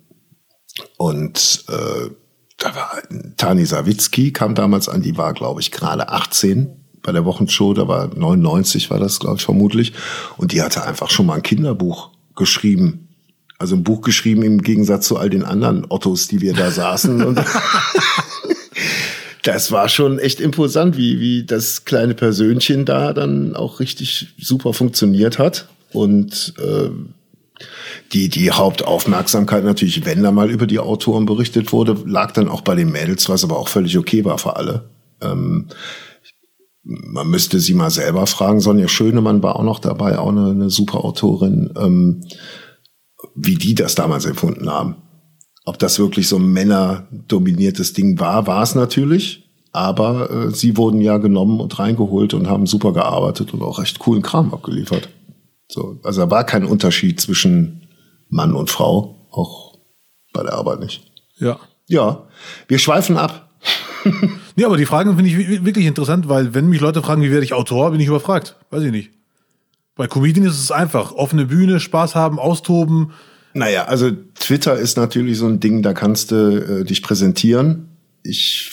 und äh, da war Tani Sawicki kam damals an, die war, glaube ich, gerade 18 bei der Wochenshow, da war 99 war das, glaube ich, vermutlich. Und die hatte einfach schon mal ein Kinderbuch geschrieben. Also ein Buch geschrieben im Gegensatz zu all den anderen Ottos, die wir da (laughs) saßen. (laughs) Das war schon echt imposant, wie, wie das kleine Persönchen da dann auch richtig super funktioniert hat. Und äh, die, die Hauptaufmerksamkeit natürlich, wenn da mal über die Autoren berichtet wurde, lag dann auch bei den Mädels, was aber auch völlig okay war für alle. Ähm, man müsste sie mal selber fragen. Sonja Schönemann war auch noch dabei, auch eine, eine super Autorin, ähm, wie die das damals empfunden haben. Ob das wirklich so ein männerdominiertes Ding war, war es natürlich. Aber äh, sie wurden ja genommen und reingeholt und haben super gearbeitet und auch recht coolen Kram abgeliefert. So, also da war kein Unterschied zwischen Mann und Frau, auch bei der Arbeit nicht. Ja. Ja, wir schweifen ab. (laughs) nee, aber die Fragen finde ich wirklich interessant, weil wenn mich Leute fragen, wie werde ich Autor, bin ich überfragt. Weiß ich nicht. Bei Comedian ist es einfach. Offene Bühne, Spaß haben, austoben. Naja, also Twitter ist natürlich so ein Ding, da kannst du äh, dich präsentieren. Ich,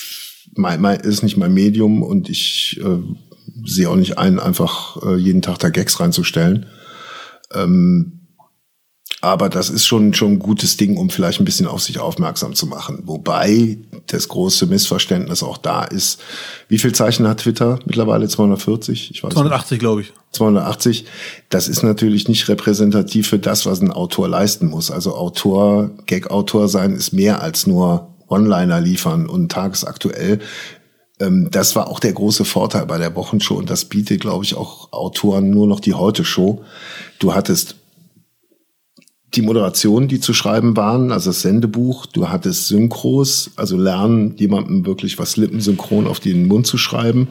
mein, mein, ist nicht mein Medium und ich äh, sehe auch nicht ein, einfach äh, jeden Tag da Gags reinzustellen. Ähm, aber das ist schon, schon ein gutes Ding, um vielleicht ein bisschen auf sich aufmerksam zu machen. Wobei das große Missverständnis auch da ist. Wie viel Zeichen hat Twitter mittlerweile? 240? Ich weiß 280, glaube ich. 280. Das ist natürlich nicht repräsentativ für das, was ein Autor leisten muss. Also Autor, Gag-Autor sein ist mehr als nur Onliner liefern und tagesaktuell. Ähm, das war auch der große Vorteil bei der Wochenshow und das bietet, glaube ich, auch Autoren nur noch die Heute-Show. Du hattest die Moderationen, die zu schreiben waren, also das Sendebuch, du hattest Synchros, also lernen, jemandem wirklich was lippensynchron auf den Mund zu schreiben.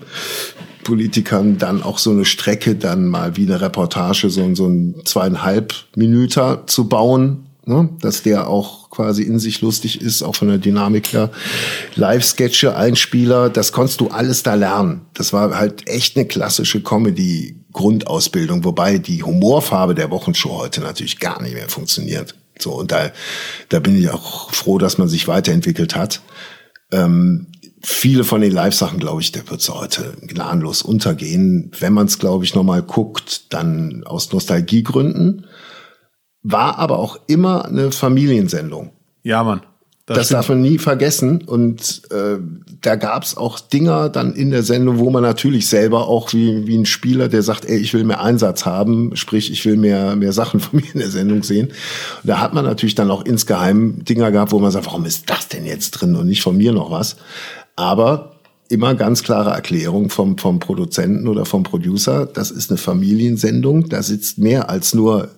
Politikern dann auch so eine Strecke, dann mal wie eine Reportage, so, so ein zweieinhalb Minüter zu bauen, ne? dass der auch quasi in sich lustig ist, auch von der Dynamik her. Live-Sketche, Einspieler, das konntest du alles da lernen. Das war halt echt eine klassische Comedy. Grundausbildung, wobei die Humorfarbe der Wochenshow heute natürlich gar nicht mehr funktioniert. So, und da, da bin ich auch froh, dass man sich weiterentwickelt hat. Ähm, viele von den Live-Sachen, glaube ich, der wird so heute gnadenlos untergehen. Wenn man es, glaube ich, nochmal guckt, dann aus Nostalgiegründen. War aber auch immer eine Familiensendung. Ja, Mann. Das, das darf man nie vergessen. Und äh, da gab's auch Dinger dann in der Sendung, wo man natürlich selber auch wie, wie ein Spieler, der sagt, ey, ich will mehr Einsatz haben, sprich, ich will mehr, mehr Sachen von (laughs) mir in der Sendung sehen. Und da hat man natürlich dann auch insgeheim Dinger gehabt, wo man sagt, warum ist das denn jetzt drin und nicht von mir noch was? Aber immer ganz klare Erklärung vom, vom Produzenten oder vom Producer, das ist eine Familiensendung, da sitzt mehr als nur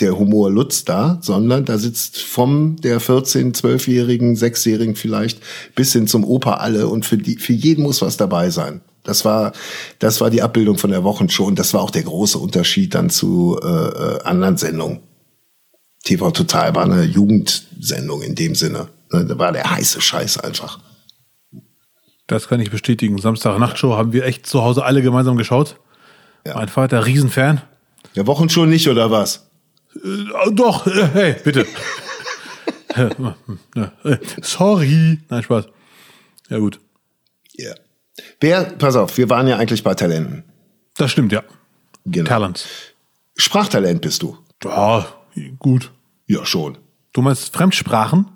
der Humor Lutz da, sondern da sitzt vom der 14-, 12-Jährigen, 6-Jährigen vielleicht bis hin zum Opa alle und für die, für jeden muss was dabei sein. Das war, das war die Abbildung von der Wochenshow und das war auch der große Unterschied dann zu äh, anderen Sendungen. TV Total war eine Jugendsendung in dem Sinne. Ne, da war der heiße Scheiß einfach. Das kann ich bestätigen. Samstag Nachtshow haben wir echt zu Hause alle gemeinsam geschaut. Ja. Mein Vater, Riesenfan. Der Wochenshow nicht, oder was? Äh, doch, äh, hey, bitte. Äh, (laughs) sorry. Nein, Spaß. Ja, gut. Ja. Wer, pass auf, wir waren ja eigentlich bei Talenten. Das stimmt, ja. Genau. Talent. Sprachtalent bist du. Ja, gut. Ja, schon. Du meinst Fremdsprachen?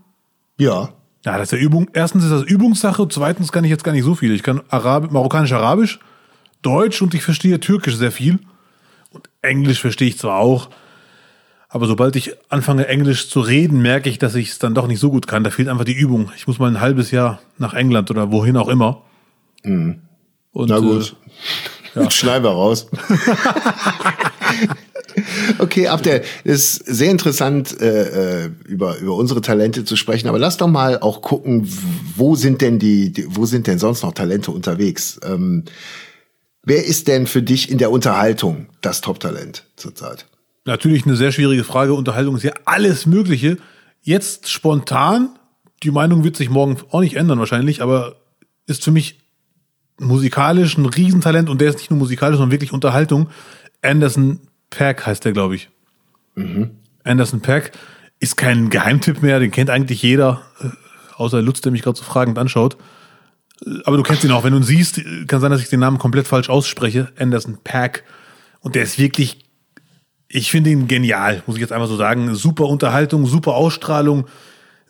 Ja. Ja, das ist ja Übung. Erstens ist das Übungssache, zweitens kann ich jetzt gar nicht so viel. Ich kann Arab Marokkanisch-Arabisch, Deutsch und ich verstehe Türkisch sehr viel. Und Englisch verstehe ich zwar auch, aber sobald ich anfange, Englisch zu reden, merke ich, dass ich es dann doch nicht so gut kann. Da fehlt einfach die Übung. Ich muss mal ein halbes Jahr nach England oder wohin auch immer. Mhm. Und, Na gut. Äh, (laughs) ja. Schneiden wir raus. (laughs) okay, Abdel, ist sehr interessant, äh, äh, über, über unsere Talente zu sprechen, aber lass doch mal auch gucken, wo sind denn die, die wo sind denn sonst noch Talente unterwegs? Ähm, wer ist denn für dich in der Unterhaltung das Top-Talent zurzeit? Natürlich eine sehr schwierige Frage. Unterhaltung ist ja alles Mögliche. Jetzt spontan, die Meinung wird sich morgen auch nicht ändern wahrscheinlich, aber ist für mich musikalisch ein Riesentalent und der ist nicht nur musikalisch, sondern wirklich Unterhaltung. Anderson Pack heißt der, glaube ich. Mhm. Anderson Pack ist kein Geheimtipp mehr, den kennt eigentlich jeder, äh, außer Lutz, der mich gerade so fragend anschaut. Äh, aber du kennst ihn auch, wenn du ihn siehst, kann sein, dass ich den Namen komplett falsch ausspreche. Anderson Pack. Und der ist wirklich ich finde ihn genial, muss ich jetzt einfach so sagen. Super Unterhaltung, super Ausstrahlung,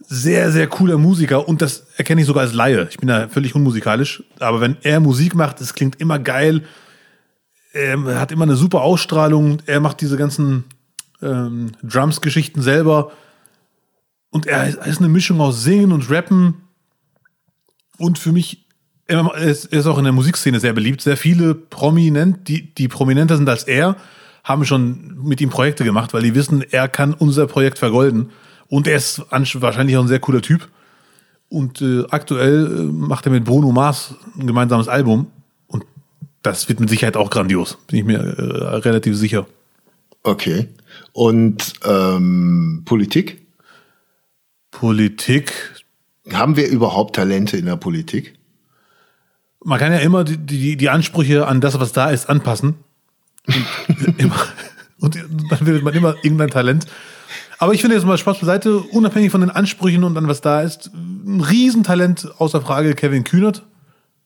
sehr, sehr cooler Musiker und das erkenne ich sogar als Laie. Ich bin da völlig unmusikalisch, aber wenn er Musik macht, es klingt immer geil. Er hat immer eine super Ausstrahlung. Er macht diese ganzen ähm, Drums-Geschichten selber. Und er ist eine Mischung aus Singen und Rappen. Und für mich, er ist auch in der Musikszene sehr beliebt. Sehr viele prominent, die, die prominenter sind als er, haben schon mit ihm Projekte gemacht, weil die wissen, er kann unser Projekt vergolden. Und er ist wahrscheinlich auch ein sehr cooler Typ. Und äh, aktuell äh, macht er mit Bruno Mars ein gemeinsames Album. Und das wird mit Sicherheit auch grandios, bin ich mir äh, relativ sicher. Okay. Und ähm, Politik? Politik. Haben wir überhaupt Talente in der Politik? Man kann ja immer die, die, die Ansprüche an das, was da ist, anpassen. Und, (laughs) immer, und dann wird man immer irgendein Talent. Aber ich finde jetzt mal Spaß beiseite, unabhängig von den Ansprüchen und dann was da ist, ein Riesentalent außer Frage Kevin Kühnert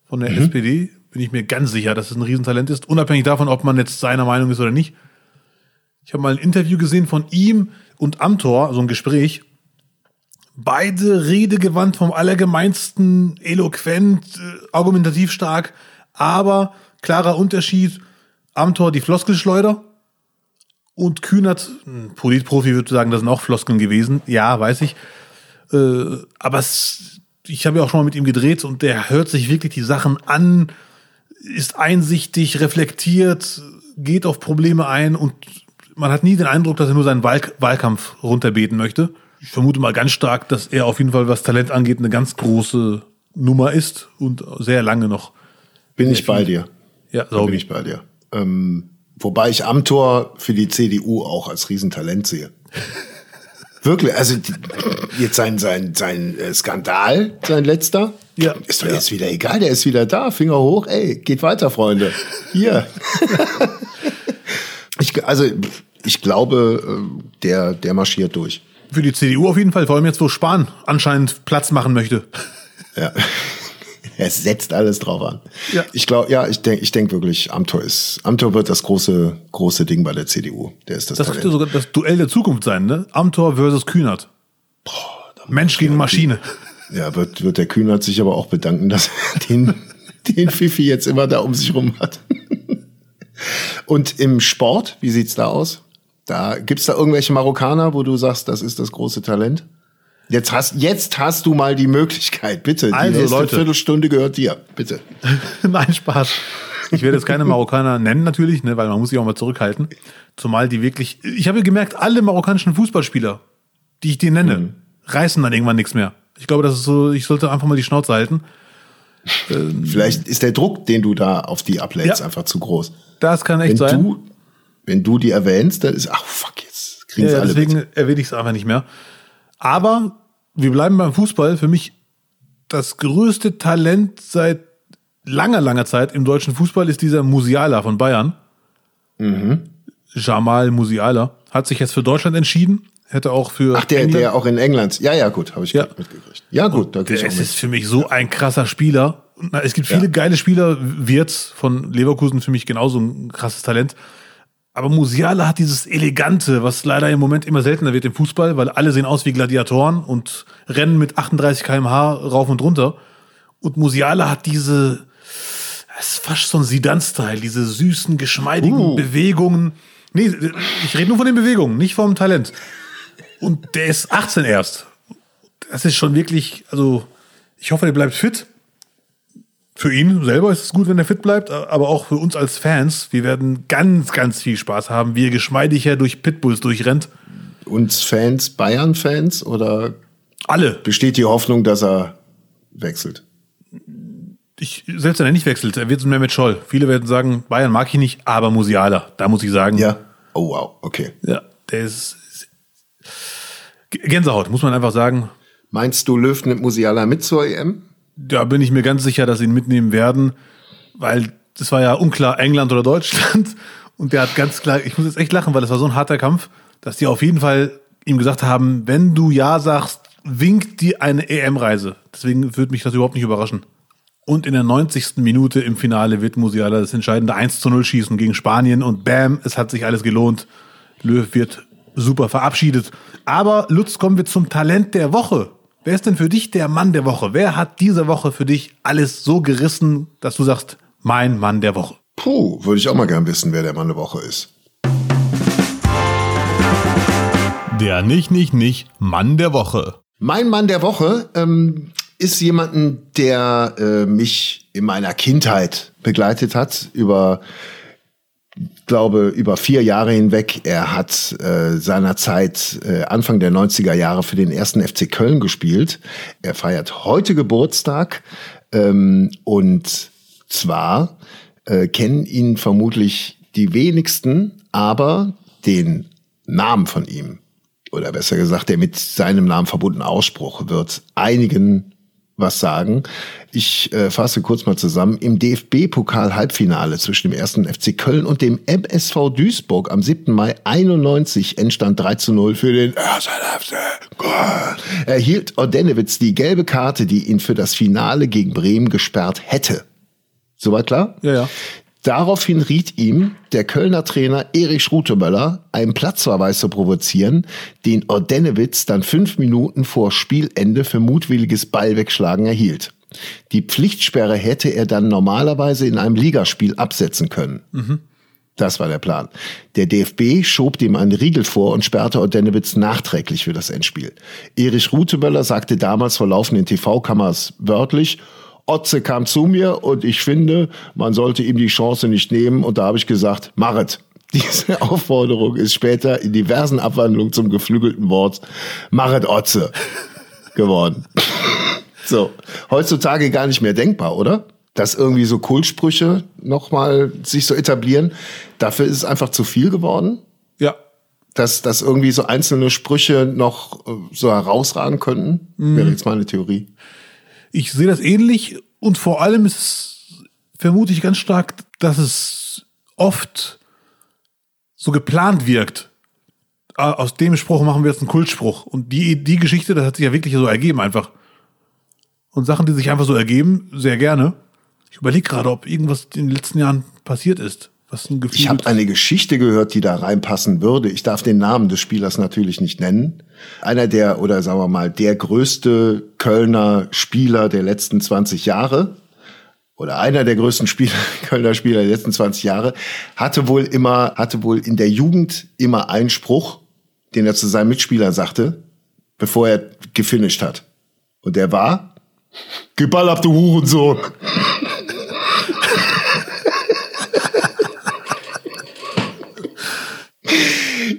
von der mhm. SPD. Bin ich mir ganz sicher, dass es ein Riesentalent ist, unabhängig davon, ob man jetzt seiner Meinung ist oder nicht. Ich habe mal ein Interview gesehen von ihm und Amtor, so ein Gespräch. Beide redegewandt vom Allergemeinsten, eloquent, äh, argumentativ stark, aber klarer Unterschied Amtor die Floskelschleuder und Kühnert, ein Politprofi würde sagen, das sind auch Floskeln gewesen. Ja, weiß ich. Äh, aber es, ich habe ja auch schon mal mit ihm gedreht und der hört sich wirklich die Sachen an, ist einsichtig, reflektiert, geht auf Probleme ein und man hat nie den Eindruck, dass er nur seinen Wahl Wahlkampf runterbeten möchte. Ich vermute mal ganz stark, dass er auf jeden Fall, was Talent angeht, eine ganz große Nummer ist und sehr lange noch. Bin ich bei dir. Ja, so bin ich bei dir. Ähm, wobei ich Amtor für die CDU auch als Riesentalent sehe. Wirklich, also jetzt sein, sein, sein äh, Skandal, sein letzter, ja. ist doch ja. jetzt wieder egal, der ist wieder da, Finger hoch, ey, geht weiter, Freunde. Hier. (laughs) ich, also ich glaube, äh, der, der marschiert durch. Für die CDU auf jeden Fall, vor allem jetzt, wo Spahn anscheinend Platz machen möchte. Ja. (laughs) Er setzt alles drauf an. Ja. Ich glaube, ja, ich denke, ich denke wirklich, Amtor ist, Amtor wird das große, große Ding bei der CDU. Der ist das, Das Talent. könnte sogar das Duell der Zukunft sein, ne? Amtor versus Kühnert. Mensch gegen Maschine. Ja, wird, wird der Kühnert sich aber auch bedanken, dass er (laughs) den, den Fifi jetzt immer da um sich rum hat. Und im Sport, wie sieht's da aus? Da gibt's da irgendwelche Marokkaner, wo du sagst, das ist das große Talent? Jetzt hast, jetzt hast du mal die Möglichkeit, bitte. Also, nächste Leute. Viertelstunde gehört dir, bitte. (laughs) Nein, Spaß. Ich werde jetzt keine Marokkaner nennen natürlich, ne, weil man muss sich auch mal zurückhalten. Zumal die wirklich, ich habe gemerkt, alle marokkanischen Fußballspieler, die ich dir nenne, reißen dann irgendwann nichts mehr. Ich glaube, das ist so, ich sollte einfach mal die Schnauze halten. Vielleicht ist der Druck, den du da auf die ablädst, Ja. einfach zu groß. Das kann echt Wenn sein. du, wenn du die erwähnst, dann ist, ach fuck, jetzt kriegen Ja, sie alle deswegen mit. erwähne ich es einfach nicht mehr. Aber wir bleiben beim Fußball. Für mich das größte Talent seit langer, langer Zeit im deutschen Fußball ist dieser Musiala von Bayern. Mhm. Jamal Musiala. Hat sich jetzt für Deutschland entschieden. Hätte auch für. Ach, der, England- der auch in England. Ja, ja, gut, habe ich Ja. mitgekriegt. Ja, gut, da geh ich Der, auch es ist für mich so ein krasser Spieler. Es gibt viele Ja. geile Spieler. Wirtz von Leverkusen für mich genauso ein krasses Talent. Aber Musiala hat dieses Elegante, was leider im Moment immer seltener wird im Fußball, weil alle sehen aus wie Gladiatoren und rennen mit 38 km/h rauf und runter. Und Musiala hat diese, es ist fast so ein Sidan-Style, diese süßen, geschmeidigen Uh. Bewegungen. Nee, ich rede nur von den Bewegungen, nicht vom Talent. Und der ist 18 erst das ist schon wirklich, also ich hoffe, der bleibt fit. Für ihn selber ist es gut, wenn er fit bleibt, aber auch für uns als Fans. Wir werden ganz, ganz viel Spaß haben, wie er geschmeidig her durch Pitbulls durchrennt. Uns Fans, Bayern-Fans oder Alle. besteht die Hoffnung, dass er wechselt? Ich, selbst wenn er nicht wechselt, er wird so mehr mit Scholl. Viele werden sagen, Bayern mag ich nicht, aber Musiala. Da muss ich sagen, Ja. Oh, wow, okay. ja der ist Gänsehaut, muss man einfach sagen. Meinst du, Löw nimmt Musiala mit zur EM? Da bin ich mir ganz sicher, dass sie ihn mitnehmen werden, weil das war ja unklar, England oder Deutschland. (laughs) Und der hat ganz klar, ich muss jetzt echt lachen, weil das war so ein harter Kampf, dass die auf jeden Fall ihm gesagt haben, wenn du Ja sagst, winkt dir eine EM-Reise. Deswegen würde mich das überhaupt nicht überraschen. Und in der 90. Minute im Finale wird Musiala das entscheidende 1 zu 0 schießen gegen Spanien und bam, es hat sich alles gelohnt. Löw wird super verabschiedet. Aber Lutz, kommen wir zum Talent der Woche. Wer ist denn für dich der Mann der Woche? Wer hat diese Woche für dich alles so gerissen, dass du sagst, mein Mann der Woche? Puh, würde ich auch mal gern wissen, wer der Mann der Woche ist. Der nicht, nicht, nicht Mann der Woche. Mein Mann der Woche ähm, ist jemanden, der äh, mich in meiner Kindheit begleitet hat über glaube über vier Jahre hinweg. Er hat äh, seinerzeit äh, Anfang der 90er Jahre für den ersten FC Köln gespielt. Er feiert heute Geburtstag ähm, und zwar äh, kennen ihn vermutlich die wenigsten, aber den Namen von ihm oder besser gesagt, der mit seinem Namen verbundene Ausspruch wird einigen was sagen. Ich äh, fasse kurz mal zusammen. Im DFB-Pokal-Halbfinale zwischen dem ersten FC Köln und dem MSV Duisburg am 7. Mai 91 entstand 3 zu 0 für den ersten FC Köln. Erhielt Ordenewitz die gelbe Karte, die ihn für das Finale gegen Bremen gesperrt hätte. Soweit klar? Ja, ja. Daraufhin riet ihm der Kölner Trainer Erich Schrutemöller, einen Platzverweis zu provozieren, den Ordenewitz dann fünf Minuten vor Spielende für mutwilliges Ballwegschlagen erhielt. Die Pflichtsperre hätte er dann normalerweise in einem Ligaspiel absetzen können. Das war der Plan. Der DFB schob dem einen Riegel vor und sperrte Ordenewitz nachträglich für das Endspiel. Erich Rutemöller sagte damals vor laufenden TV-Kameras wörtlich, Otze kam zu mir und ich finde, man sollte ihm die Chance nicht nehmen. Und da habe ich gesagt, machet. (laughs) Diese Aufforderung ist später in diversen Abwandlungen zum geflügelten Wort machet Otze geworden. (laughs) so, heutzutage gar nicht mehr denkbar, oder? Dass irgendwie so Kultsprüche nochmal sich so etablieren. Dafür ist es einfach zu viel geworden Ja. dass, dass irgendwie so einzelne Sprüche noch äh, so herausragen könnten? Wäre jetzt meine Theorie. Ich sehe das ähnlich und vor allem ist es, vermute ich ganz stark, dass es oft so geplant wirkt. aus dem Spruch machen wir jetzt einen Kultspruch. Und die, die Geschichte, das hat sich ja wirklich so ergeben einfach. Und Sachen, die sich einfach so ergeben, sehr gerne. Ich überlege gerade, ob irgendwas in den letzten Jahren passiert ist. Was ein Gefühl Ich habe eine Geschichte gehört, die da reinpassen würde. Ich darf den Namen des Spielers natürlich nicht nennen. Einer der, oder sagen wir mal, der größte Kölner Spieler der letzten 20 Jahre oder einer der größten Spieler, (laughs) Kölner Spieler der letzten 20 Jahre, hatte wohl immer, hatte wohl in der Jugend immer einen Spruch, den er zu seinem Mitspieler sagte, bevor er gefinisht hat. Und der war, gib Ball ab, du Hurensohn.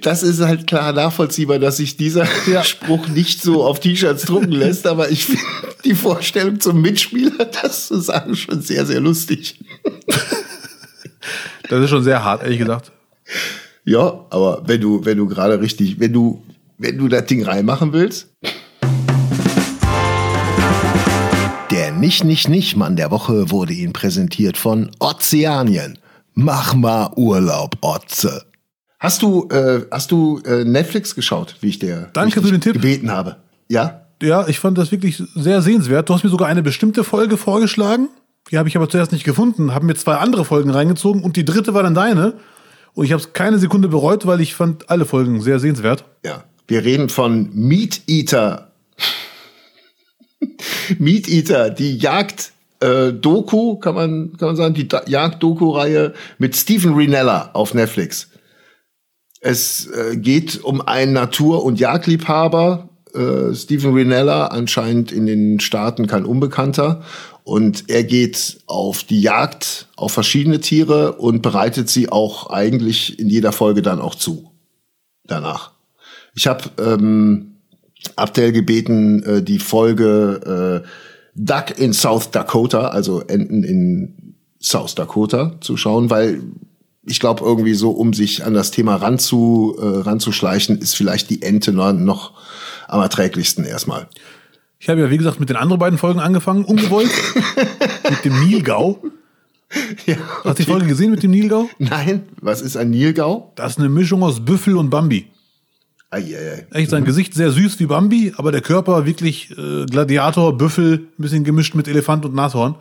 Das ist halt klar nachvollziehbar, dass sich dieser ja. (laughs) Spruch nicht so auf T-Shirts drucken lässt, aber ich finde die Vorstellung zum Mitspieler, das zu sagen, schon sehr, sehr lustig. Das ist schon sehr hart, ehrlich gesagt. Ja, aber wenn du, wenn du gerade richtig, wenn du, wenn du das Ding reinmachen willst. Der Nicht-Nicht-Nicht-Mann der Woche wurde Ihnen präsentiert von Ozeanien. Mach mal Urlaub, Otze. Hast du, äh, hast du äh, Netflix geschaut, wie ich dir Danke für den Tipp. gebeten habe? Ja? Ja, ich fand das wirklich sehr sehenswert. Du hast mir sogar eine bestimmte Folge vorgeschlagen. Die habe ich aber zuerst nicht gefunden, habe mir zwei andere Folgen reingezogen und die dritte war dann deine. Und ich habe es keine Sekunde bereut, weil ich fand alle Folgen sehr sehenswert. Ja, wir reden von Meat Eater. (laughs) Meat Eater, die Jagd äh, Doku, kann man, kann man sagen, die Jagd-Doku-Reihe mit Stephen Rinella auf Netflix. Es äh, geht um einen Natur- und Jagdliebhaber, äh, Stephen Rinella, anscheinend in den Staaten kein Unbekannter. Und er geht auf die Jagd auf verschiedene Tiere und bereitet sie auch eigentlich in jeder Folge dann auch zu. Danach. Ich habe ähm, Abdel gebeten, äh, die Folge äh, Duck in South Dakota, also Enten in South Dakota zu schauen, weil ich glaube, irgendwie so, um sich an das Thema ranzu, äh, ranzuschleichen, ist vielleicht die Ente noch am erträglichsten erstmal. Ich habe ja, wie gesagt, mit den anderen beiden Folgen angefangen, ungewollt. (laughs) mit dem Nilgau. Ja, okay. Hast du die Folge gesehen mit dem Nilgau? Nein, was ist ein Nilgau? Das ist eine Mischung aus Büffel und Bambi. Eieiei. Echt sein mhm. Gesicht sehr süß wie Bambi, aber der Körper wirklich äh, Gladiator, Büffel, ein bisschen gemischt mit Elefant und Nashorn.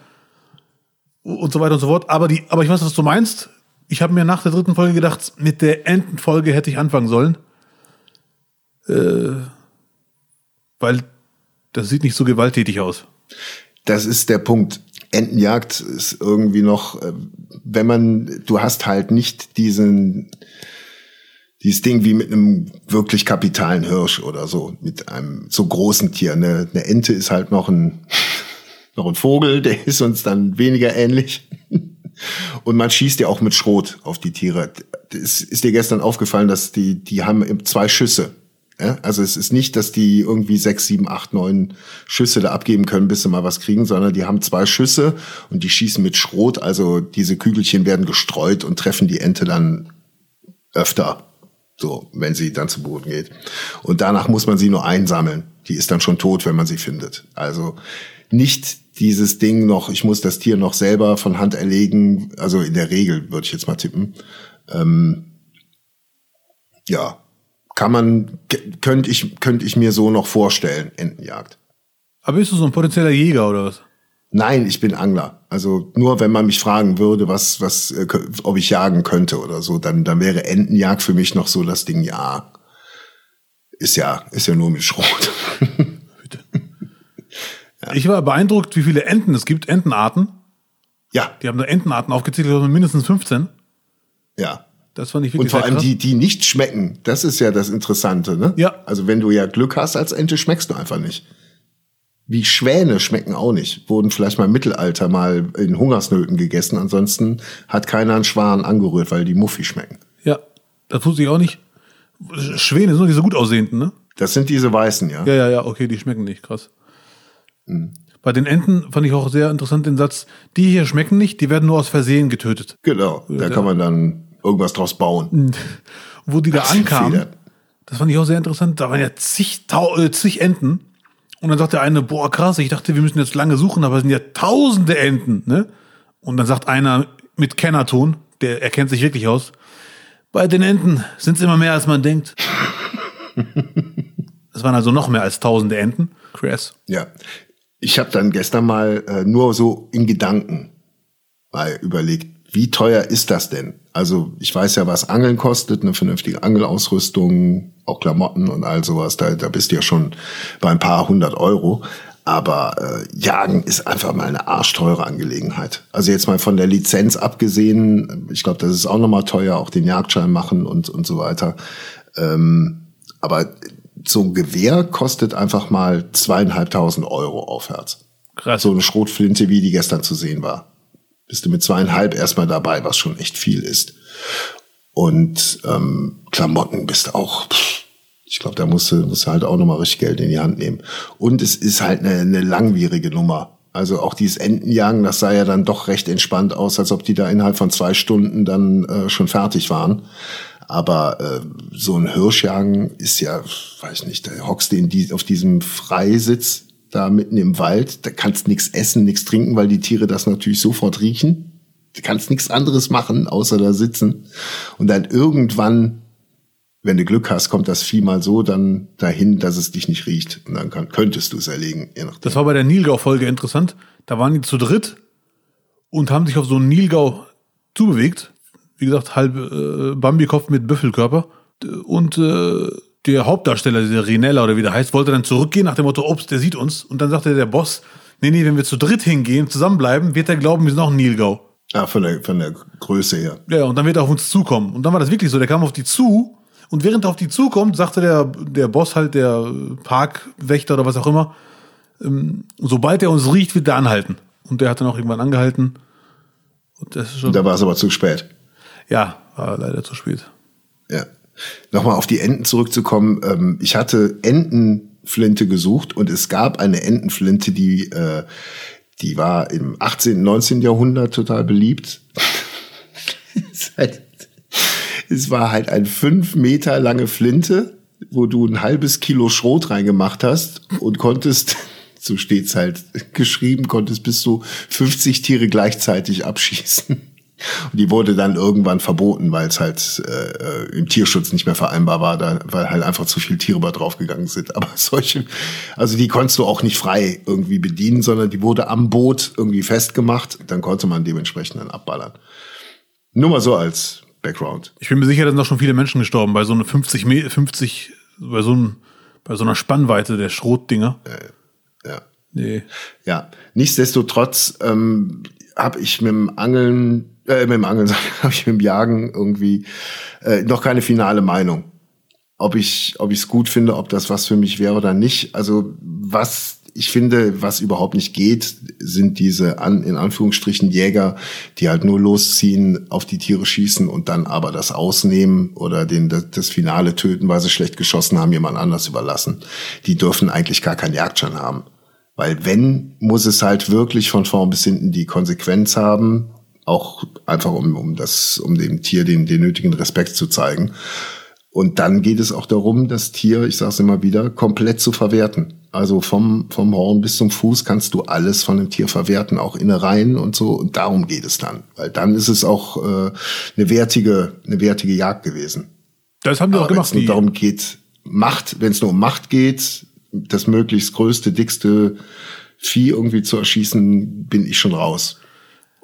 Und so weiter und so fort. Aber, die, aber ich weiß, was du meinst. Ich habe mir nach der dritten Folge gedacht, mit der Entenfolge hätte ich anfangen sollen. Äh, weil das sieht nicht so gewalttätig aus. Das ist der Punkt. Entenjagd ist irgendwie noch, äh, wenn man, du hast halt nicht diesen, dieses Ding wie mit einem wirklich kapitalen Hirsch oder so, mit einem so großen Tier. Eine, eine Ente ist halt noch ein, (laughs) noch ein Vogel, der ist uns dann weniger ähnlich. Und man schießt ja auch mit Schrot auf die Tiere. Es ist dir gestern aufgefallen, dass die, die haben zwei Schüsse. Also es ist nicht, dass die irgendwie sechs, sieben, acht, neun Schüsse da abgeben können, bis sie mal was kriegen, sondern die haben zwei Schüsse und die schießen mit Schrot. Also diese Kügelchen werden gestreut und treffen die Ente dann öfter. So, wenn sie dann zu Boden geht. Und danach muss man sie nur einsammeln. Die ist dann schon tot, wenn man sie findet. Also nicht dieses Ding noch, ich muss das Tier noch selber von Hand erlegen, also in der Regel würde ich jetzt mal tippen. Ähm, ja, kann man, könnte ich, könnte ich mir so noch vorstellen, Entenjagd. Aber bist du so ein potenzieller Jäger oder was? Nein, ich bin Angler. Also nur wenn man mich fragen würde, was, was, äh, ob ich jagen könnte oder so, dann, dann wäre Entenjagd für mich noch so das Ding, ja. Ist ja, ist ja nur mit Schrot. (laughs) Ja. Ich war beeindruckt, wie viele Enten es gibt, Entenarten. Ja. Die haben da Entenarten aufgezählt, also mindestens 15. Ja. Das fand ich wirklich Und vor allem krass. die, die nicht schmecken. Das ist ja das Interessante, ne? Ja. Also wenn du ja Glück hast als Ente, schmeckst du einfach nicht. Wie Schwäne schmecken auch nicht. Wurden vielleicht mal im Mittelalter mal in Hungersnöten gegessen. Ansonsten hat keiner einen Schwan angerührt, weil die Muffi schmecken. Ja, das tut sich auch nicht. Schwäne sind nur diese gut aussehenden, ne? Das sind diese weißen, ja. Ja, ja, ja, okay, die schmecken nicht, krass. Mhm. Bei den Enten fand ich auch sehr interessant den Satz, die hier schmecken nicht, die werden nur aus Versehen getötet. Genau, da ja. kann man dann irgendwas draus bauen. Wo die da ankamen, das fand ich auch sehr interessant, da waren ja zig, äh, zig Enten. Und dann sagt der eine, boah, krass, ich dachte, wir müssen jetzt lange suchen, aber es sind ja tausende Enten, ne? Und dann sagt einer mit Kennerton, der erkennt sich wirklich aus, bei den Enten sind es immer mehr, als man denkt. (laughs) Das waren also noch mehr als tausende Enten. Crass. Ja. Ich habe dann gestern mal äh, nur so in Gedanken mal überlegt, wie teuer ist das denn? Also ich weiß ja, was Angeln kostet, eine vernünftige Angelausrüstung, auch Klamotten und all sowas. Da, da bist du ja schon bei ein paar hundert Euro. Aber äh, Jagen ist einfach mal eine arschteure Angelegenheit. Also jetzt mal von der Lizenz abgesehen, ich glaube, das ist auch nochmal teuer, auch den Jagdschein machen und, und so weiter. Ähm, aber so ein Gewehr kostet einfach mal zweieinhalbtausend Euro aufwärts. Krass. So eine Schrotflinte, wie die gestern zu sehen war. Bist du mit zweieinhalb erstmal dabei, was schon echt viel ist. Und ähm, Klamotten bist auch, pff, ich glaube, da musst du, musst du halt auch nochmal richtig Geld in die Hand nehmen. Und es ist halt eine, eine langwierige Nummer. Also auch dieses Entenjagen, das sah ja dann doch recht entspannt aus, als ob die da innerhalb von zwei Stunden dann äh, schon fertig waren. Aber äh, so ein Hirschjagen ist ja, weiß nicht, da hockst du in die, auf diesem Freisitz da mitten im Wald, da kannst nichts essen, nichts trinken, weil die Tiere das natürlich sofort riechen. Du kannst nichts anderes machen, außer da sitzen. Und dann irgendwann, wenn du Glück hast, kommt das Vieh mal so dann dahin, dass es dich nicht riecht. Und dann kann, könntest du es erlegen. Das war bei der Nilgau-Folge interessant. Da waren die zu dritt und haben sich auf so einen Nilgau zubewegt. Wie gesagt, halb äh, Bambi-Kopf mit Büffelkörper. Und äh, der Hauptdarsteller, dieser Rinella oder wie der heißt, wollte dann zurückgehen nach dem Motto, ups, der sieht uns. Und dann sagte der Boss, nee, nee, wenn wir zu dritt hingehen, zusammenbleiben, wird er glauben, wir sind auch ein Nilgau. Ah, von der, von der Größe her. Ja, und dann wird er auf uns zukommen. Und dann war das wirklich so, der kam auf die zu und während er auf die zukommt, sagte der, der Boss halt, der Parkwächter oder was auch immer, ähm, sobald er uns riecht, wird er anhalten. Und der hat dann auch irgendwann angehalten. Und das ist schon, Da war es aber zu spät. Ja, war leider zu spät. Ja. Nochmal auf die Enten zurückzukommen. Ähm, ich hatte Entenflinte gesucht und es gab eine Entenflinte, die, äh, die war im 18., 19. Jahrhundert total beliebt. (laughs) Es es war halt ein fünf Meter lange Flinte, wo du ein halbes Kilo Schrot reingemacht hast und konntest, (laughs) so steht's halt geschrieben, konntest bis zu 50 Tiere gleichzeitig abschießen. Und die wurde dann irgendwann verboten, weil es halt äh, im Tierschutz nicht mehr vereinbar war, da, weil halt einfach zu viele Tiere draufgegangen sind. Aber (laughs) solche, also die konntest du auch nicht frei irgendwie bedienen, sondern die wurde am Boot irgendwie festgemacht. Dann konnte man dementsprechend dann abballern. Nur mal so als Background. Ich bin mir sicher, da sind auch schon viele Menschen gestorben bei so einer 50, Me 50 bei so einem, bei so einer Spannweite der Schrotdinger. Ja. Nee. Ja, nichtsdestotrotz ähm, habe ich mit dem Angeln, äh, mit dem Angeln, (laughs) habe ich mit dem Jagen irgendwie äh, noch keine finale Meinung. Ob ich, ob ich es gut finde, ob das was für mich wäre oder nicht. Also was ich finde, was überhaupt nicht geht, sind diese an, in Anführungsstrichen Jäger, die halt nur losziehen, auf die Tiere schießen und dann aber das ausnehmen oder den, das, das Finale töten, weil sie schlecht geschossen haben, jemand anders überlassen. Die dürfen eigentlich gar keinen Jagdschein haben. Weil wenn, muss es halt wirklich von vorn bis hinten die Konsequenz haben, auch einfach um, um das, um dem Tier den, den nötigen Respekt zu zeigen. Und dann geht es auch darum, das Tier, ich sage es immer wieder, komplett zu verwerten. Also vom, vom Horn bis zum Fuß kannst du alles von dem Tier verwerten, auch Innereien und so. Und darum geht es dann. Weil dann ist es auch äh, eine wertige, eine wertige Jagd gewesen. Das haben die auch Aber wenn gemacht. es nur darum geht, Macht, wenn es nur um Macht geht, das möglichst größte, dickste Vieh irgendwie zu erschießen, bin ich schon raus.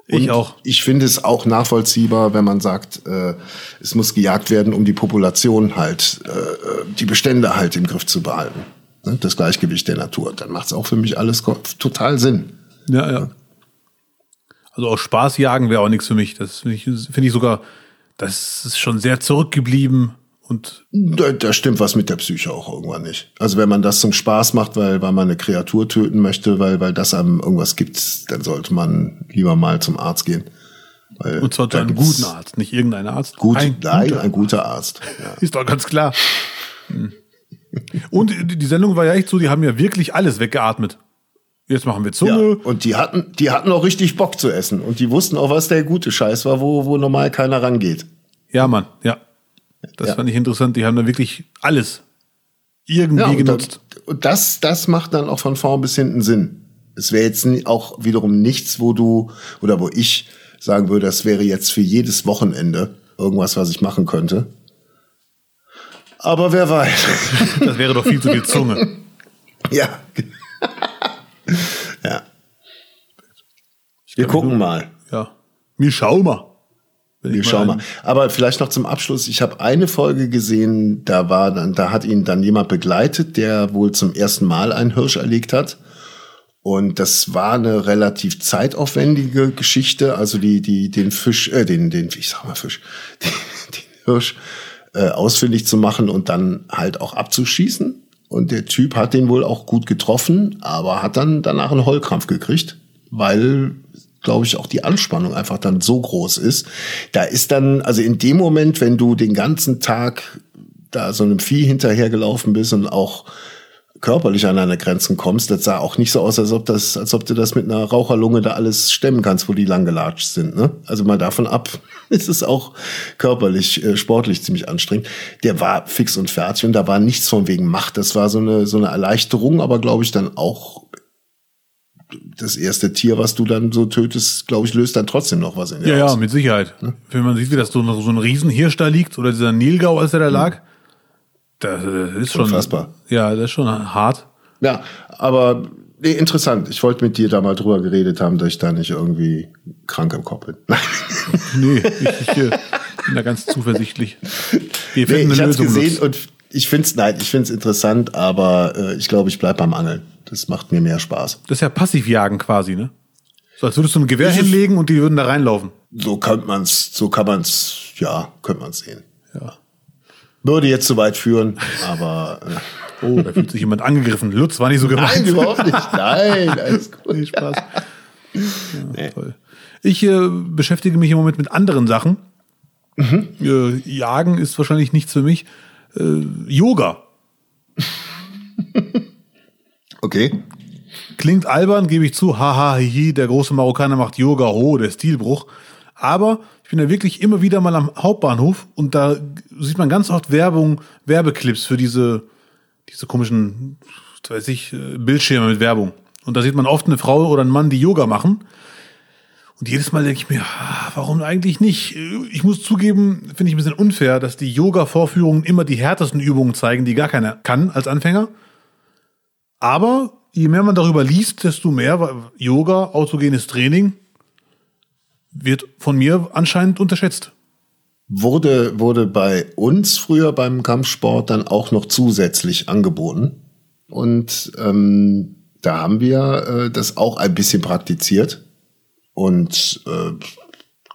Ich auch. Ich finde es auch nachvollziehbar, wenn man sagt, äh, es muss gejagt werden, um die Population halt, äh, die Bestände halt im Griff zu behalten. Ne? Das Gleichgewicht der Natur. Dann macht es auch für mich alles total Sinn. Ja, ja. Also auch Spaß jagen wäre auch nichts für mich. Das finde ich, finde ich sogar, das ist schon sehr zurückgeblieben und Da, da stimmt was mit der Psyche auch irgendwann nicht. Also wenn man das zum Spaß macht, weil, weil man eine Kreatur töten möchte, weil, weil das einem irgendwas gibt, dann sollte man lieber mal zum Arzt gehen. Weil Und zwar zu einem guten Arzt, nicht irgendein Arzt. Gut, ein nein, guter ein guter Arzt. Ja. (laughs) Ist doch ganz klar. Und die Sendung war ja echt so, die haben ja wirklich alles weggeatmet. Jetzt machen wir Ja, Zunge. und die hatten, die hatten auch richtig Bock zu essen. Und die wussten auch, was der gute Scheiß war, wo, wo normal keiner rangeht. Ja, Mann, ja. Das Ja. fand ich interessant. Die haben da wirklich alles irgendwie Ja, und, genutzt. da- und das, das macht dann auch von vorn bis hinten Sinn. Es wäre jetzt nie- auch wiederum nichts, wo du, oder wo ich sagen würde, das wäre jetzt für jedes Wochenende irgendwas, was ich machen könnte. Aber wer weiß. (laughs) Das wäre doch viel zu viel Zunge. (laughs) Ja. (laughs) ja. Wir gucken mal. Ja. Wir schauen mal. Wir schauen mal. Aber vielleicht noch zum Abschluss. Ich habe eine Folge gesehen, da war dann, da hat ihn dann jemand begleitet, der wohl zum ersten Mal einen Hirsch erlegt hat. Und das war eine relativ zeitaufwendige Geschichte. Also die, die, den Fisch, äh, den, den, ich sag mal Fisch, (laughs) den, den Hirsch äh, ausfindig zu machen und dann halt auch abzuschießen. Und der Typ hat den wohl auch gut getroffen, aber hat dann danach einen Heulkrampf gekriegt, weil glaube ich, auch die Anspannung einfach dann so groß ist. Da ist dann, also in dem Moment, wenn du den ganzen Tag da so einem Vieh hinterhergelaufen bist und auch körperlich an deine Grenzen kommst, das sah auch nicht so aus, als ob das, als ob du das mit einer Raucherlunge da alles stemmen kannst, wo die lang gelatscht sind. Ne? Also mal davon ab, (laughs) ist es auch körperlich, äh, sportlich ziemlich anstrengend. Der war fix und fertig und da war nichts von wegen Macht. Das war so eine, so eine Erleichterung, aber glaube ich dann auch das erste Tier, was du dann so tötest, glaube ich, löst dann trotzdem noch was in dir Ja, ja, aus. mit Sicherheit. Wenn man sieht, wie das so, ein- so ein Riesenhirsch da liegt oder dieser Nilgau, als er da lag, das äh, ist schon. Unfassbar. Ja, das ist schon hart. Ja, aber nee, interessant. Ich wollte mit dir da mal drüber geredet haben, dass ich da nicht irgendwie krank im Kopf bin. (laughs) Nee, ich, ich äh, bin da ganz zuversichtlich. Wir nee, finden ich eine Lösung. gesehen und ich find's nein, ich find's interessant, aber äh, ich glaube, ich bleib beim Angeln. Das macht mir mehr Spaß. Das ist ja Passivjagen quasi, ne? So als würdest du ein Gewehr es- hinlegen und die würden da reinlaufen. So könnte man's, so kann man's, ja, könnte man's sehen. Ja. Würde jetzt zu weit führen, aber äh, Oh, da fühlt sich jemand angegriffen. Lutz war nicht so gemeint. nein, überhaupt nicht. Nein, (laughs) alles gut. Nee, Spaß. Ja, toll. Ich äh, beschäftige mich im Moment mit anderen Sachen. Mhm. Äh, Jagen ist wahrscheinlich nichts für mich. Äh, Yoga. Okay. Klingt albern, gebe ich zu. Haha, hihi, der große Marokkaner macht Yoga, ho, der Stilbruch. Aber ich bin ja wirklich immer wieder mal am Hauptbahnhof und da sieht man ganz oft Werbung, Werbeclips für diese, diese komischen, weiß ich, äh, Bildschirme mit Werbung. Und da sieht man oft eine Frau oder einen Mann, die Yoga machen. Und jedes Mal denke ich mir, ah, warum eigentlich nicht? Ich muss zugeben, finde ich ein bisschen unfair, dass die Yoga-Vorführungen immer die härtesten Übungen zeigen, die gar keiner kann als Anfänger. Aber je mehr man darüber liest, desto mehr Yoga, autogenes Training wird von mir anscheinend unterschätzt. Wurde, wurde bei uns früher beim Kampfsport dann auch noch zusätzlich angeboten. Und ähm, da haben wir äh, das auch ein bisschen praktiziert. Und äh,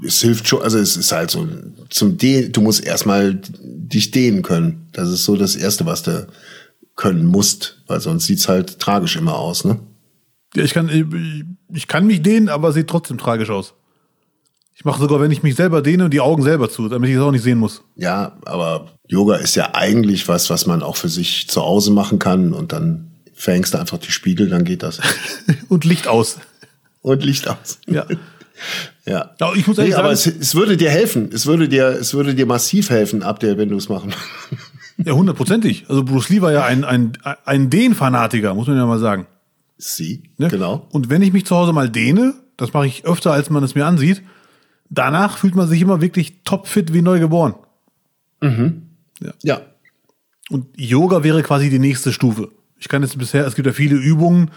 es hilft schon, also es ist halt so zum Dehnen, du musst erstmal dich dehnen können. Das ist so das Erste, was du können musst, weil sonst sieht's halt tragisch immer aus, ne? Ja, ich kann, ich, ich kann mich dehnen, aber sieht trotzdem tragisch aus. Ich mache sogar, wenn ich mich selber dehne, die Augen selber zu, damit ich es auch nicht sehen muss. Ja, aber Yoga ist ja eigentlich was, was man auch für sich zu Hause machen kann und dann verhängst du einfach die Spiegel, dann geht das. (laughs) Und Licht aus. Und Licht aus. Ja. (laughs) Ja. Ja, ich muss Nee, ehrlich aber sagen, es, es würde dir helfen. Es würde dir, es würde dir massiv helfen, ab der, wenn du es machen. (laughs) ja, hundertprozentig. Also Bruce Lee war ja ein, ein, ein Dehnfanatiker, muss man ja mal sagen. Sie, Ne? genau. Und wenn ich mich zu Hause mal dehne, das mache ich öfter, als man es mir ansieht, danach fühlt man sich immer wirklich topfit wie neu geboren. Ja. Und Yoga wäre quasi die nächste Stufe. Ich kann jetzt bisher, es gibt ja viele Übungen,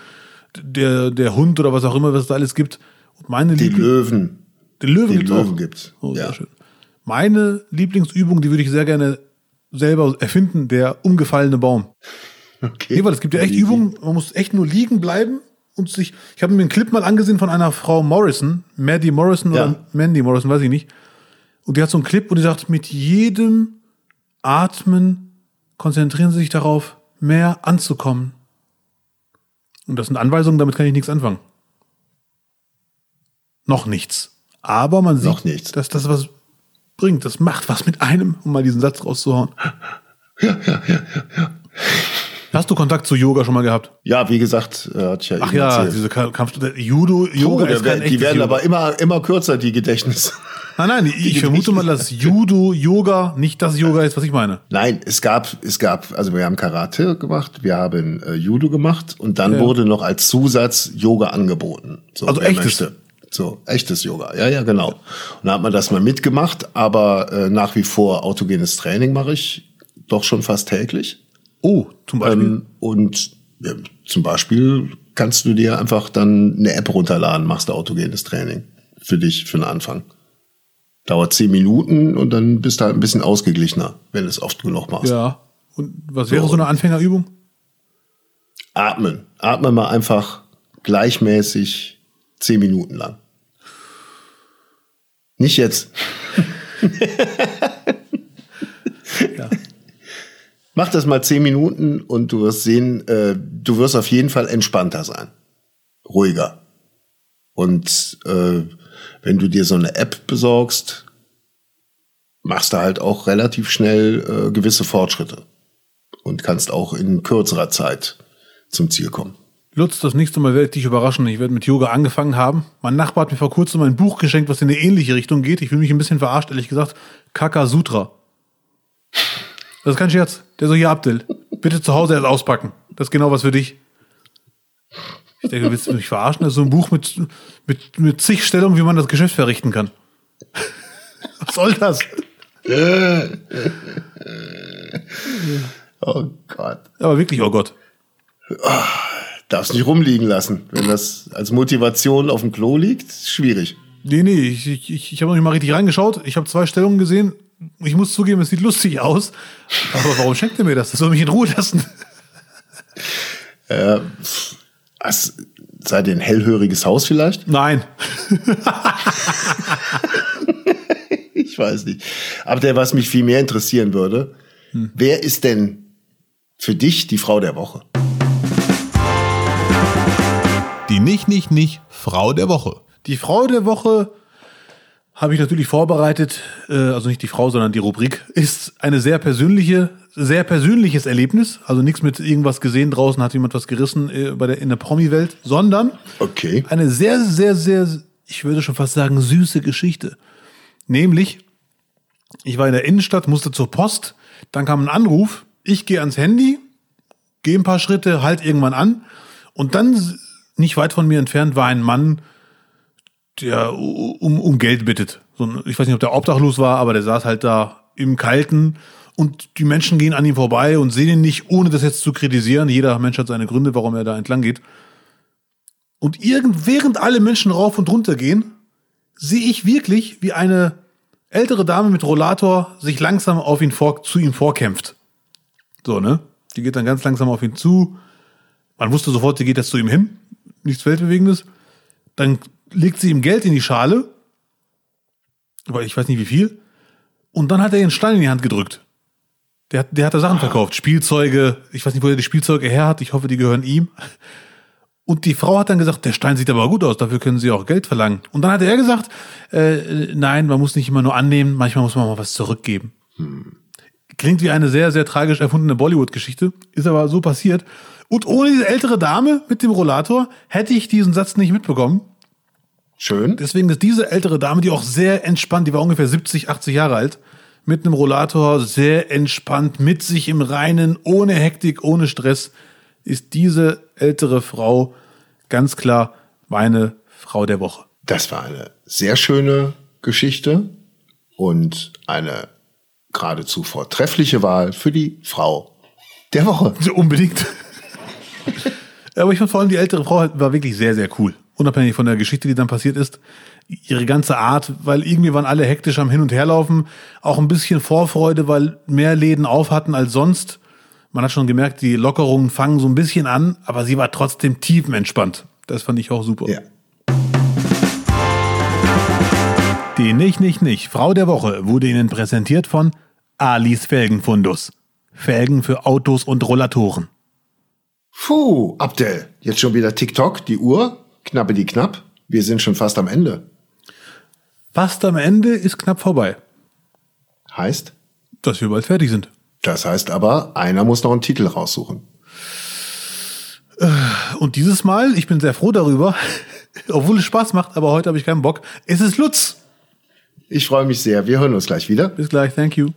der, der Hund oder was auch immer, was es da alles gibt. Und meine Die Liebling- Löwen. den Löwen Die gibt's Löwen auch. gibt's. Oh, sehr Ja. schön. Meine Lieblingsübung, die würde ich sehr gerne selber erfinden, der umgefallene Baum. Okay. Nee, weil es gibt ja echt Übungen, man muss echt nur liegen bleiben und sich. Ich habe mir einen Clip mal angesehen von einer Frau Morrison, Maddie Morrison Ja. oder Mandy Morrison, weiß ich nicht. Und die hat so einen Clip, wo die sagt, mit jedem Atmen konzentrieren Sie sich darauf, mehr anzukommen. Und das sind Anweisungen, damit kann ich nichts anfangen. Noch nichts. Aber man sieht, dass das was bringt. Das macht was mit einem, um mal diesen Satz rauszuhauen. Hast du Kontakt zu Yoga schon mal gehabt? Ja, wie gesagt, äh, ich ja Ach ja, erzählt. diese Ka- Kampf Judo, Puh, Yoga der ist kein die werden Yoga. aber immer, immer kürzer, die Gedächtnis. Nein, nein, ich vermute mal, dass Judo, Yoga nicht das Yoga ist, was ich meine. Nein, es gab, es gab, also wir haben Karate gemacht, wir haben äh, Judo gemacht und dann Ja. wurde noch als Zusatz Yoga angeboten. So, Also echtes? So, echtes Yoga. Ja, ja, genau. Und da hat man das mal mitgemacht, aber äh, nach wie vor autogenes Training mache ich doch schon fast täglich. Oh, zum Beispiel. Ähm, und ja, zum Beispiel kannst du dir einfach dann eine App runterladen, machst du autogenes Training für dich, für den Anfang. Dauert zehn Minuten und dann bist du halt ein bisschen ausgeglichener, wenn du es oft genug machst. ja. Und was wäre so eine Anfängerübung? Atmen. Atme mal einfach gleichmäßig zehn Minuten lang. Nicht jetzt. (laughs) Ja. Mach das mal zehn Minuten und du wirst sehen, äh, du wirst auf jeden Fall entspannter sein. Ruhiger. Und äh, wenn du dir so eine App besorgst, machst du halt auch relativ schnell äh, gewisse Fortschritte. Und kannst auch in kürzerer Zeit zum Ziel kommen. Lutz, das nächste Mal werde ich dich überraschen. Ich werde mit Yoga angefangen haben. Mein Nachbar hat mir vor kurzem ein Buch geschenkt, was in eine ähnliche Richtung geht. Ich fühle mich ein bisschen verarscht, ehrlich gesagt. Kaka Sutra. Das ist kein Scherz. Der so, hier, Abdel, bitte zu Hause erst auspacken. Das ist genau was für dich. Ich denke, du willst mich verarschen? Das ist so ein Buch mit, mit, mit zig Stellungen, wie man das Geschäft verrichten kann. Was soll das? Oh Gott. Aber wirklich, oh Gott. Darfst nicht rumliegen lassen. Wenn das als Motivation auf dem Klo liegt, schwierig. Nee, nee, ich, ich, ich, habe noch nicht mal richtig reingeschaut. Ich habe zwei Stellungen gesehen. Ich muss zugeben, es sieht lustig aus. Aber warum schenkt er mir das? Das soll mich in Ruhe lassen. Was, seid ihr ein hellhöriges Haus vielleicht? Nein. (laughs) Ich weiß nicht. Aber der, was mich viel mehr interessieren würde, wer ist denn für dich die Frau der Woche? Die nicht, nicht, nicht Frau der Woche. Die Frau der Woche habe ich natürlich vorbereitet. Äh, also nicht die Frau, sondern die Rubrik. Ist eine sehr persönliche, sehr persönliches Erlebnis. Also nichts mit irgendwas gesehen draußen, hat jemand was gerissen äh, bei der, in der Promi-Welt, sondern Okay. eine sehr, sehr, sehr, ich würde schon fast sagen, süße Geschichte. Nämlich, ich war in der Innenstadt, musste zur Post, dann kam ein Anruf, ich gehe ans Handy, gehe ein paar Schritte, halt irgendwann an und dann nicht weit von mir entfernt war ein Mann, der um, um Geld bittet. So ein, ich weiß nicht, ob der obdachlos war, aber der saß halt da im Kalten und die Menschen gehen an ihm vorbei und sehen ihn nicht, ohne das jetzt zu kritisieren. Jeder Mensch hat seine Gründe, warum er da entlang geht. Und irgend, während alle Menschen rauf und runter gehen, sehe ich wirklich, wie eine ältere Dame mit Rollator sich langsam auf ihn vor, zu ihm vorkämpft. So, ne? Die geht dann ganz langsam auf ihn zu. Man wusste sofort, sie geht jetzt zu ihm hin. Nichts Weltbewegendes. Dann legt sie ihm Geld in die Schale. Aber ich weiß nicht wie viel. Und dann hat er ihr einen Stein in die Hand gedrückt. Der, hat- der hat da Sachen verkauft. Spielzeuge. Ich weiß nicht, wo er die Spielzeuge her hat. Ich hoffe, die gehören ihm. Und die Frau hat dann gesagt, der Stein sieht aber gut aus, dafür können Sie auch Geld verlangen. Und dann hat er gesagt, äh, nein, man muss nicht immer nur annehmen, manchmal muss man mal was zurückgeben. Klingt wie eine sehr, sehr tragisch erfundene Bollywood-Geschichte, ist aber so passiert. Und ohne diese ältere Dame mit dem Rollator hätte ich diesen Satz nicht mitbekommen. Schön. Deswegen ist diese ältere Dame, die auch sehr entspannt, die war ungefähr 70, 80 Jahre alt, mit einem Rollator, sehr entspannt, mit sich im Reinen, ohne Hektik, ohne Stress, ist diese ältere Frau ganz klar meine Frau der Woche. Das war eine sehr schöne Geschichte und eine geradezu vortreffliche Wahl für die Frau der Woche. Unbedingt. (laughs) Aber ich fand vor allem die ältere Frau halt- war wirklich sehr, sehr cool. Unabhängig von der Geschichte, die dann passiert ist. Ihre ganze Art, weil irgendwie waren alle hektisch am Hin- und Herlaufen. Auch ein bisschen Vorfreude, weil mehr Läden auf hatten als sonst. Man hat schon gemerkt, die Lockerungen fangen so ein bisschen an, aber sie war trotzdem tiefenentspannt. Das fand ich auch super. Ja. Die Nicht, Nicht, Nicht Frau der Woche wurde Ihnen präsentiert von Alis Felgenfundus. Felgen für Autos und Rollatoren. Puh, Abdel, jetzt schon wieder TikTok, die Uhr, knappe die knapp. Wir sind schon fast am Ende. Fast am Ende ist knapp vorbei, Heißt, dass wir bald fertig sind. das heißt aber, einer muss noch einen Titel raussuchen. Und dieses Mal, ich bin sehr froh darüber, (laughs) obwohl es Spaß macht, aber heute habe ich keinen Bock. Es ist Lutz. Ich freue mich sehr. Wir hören uns gleich wieder. Bis gleich, thank you.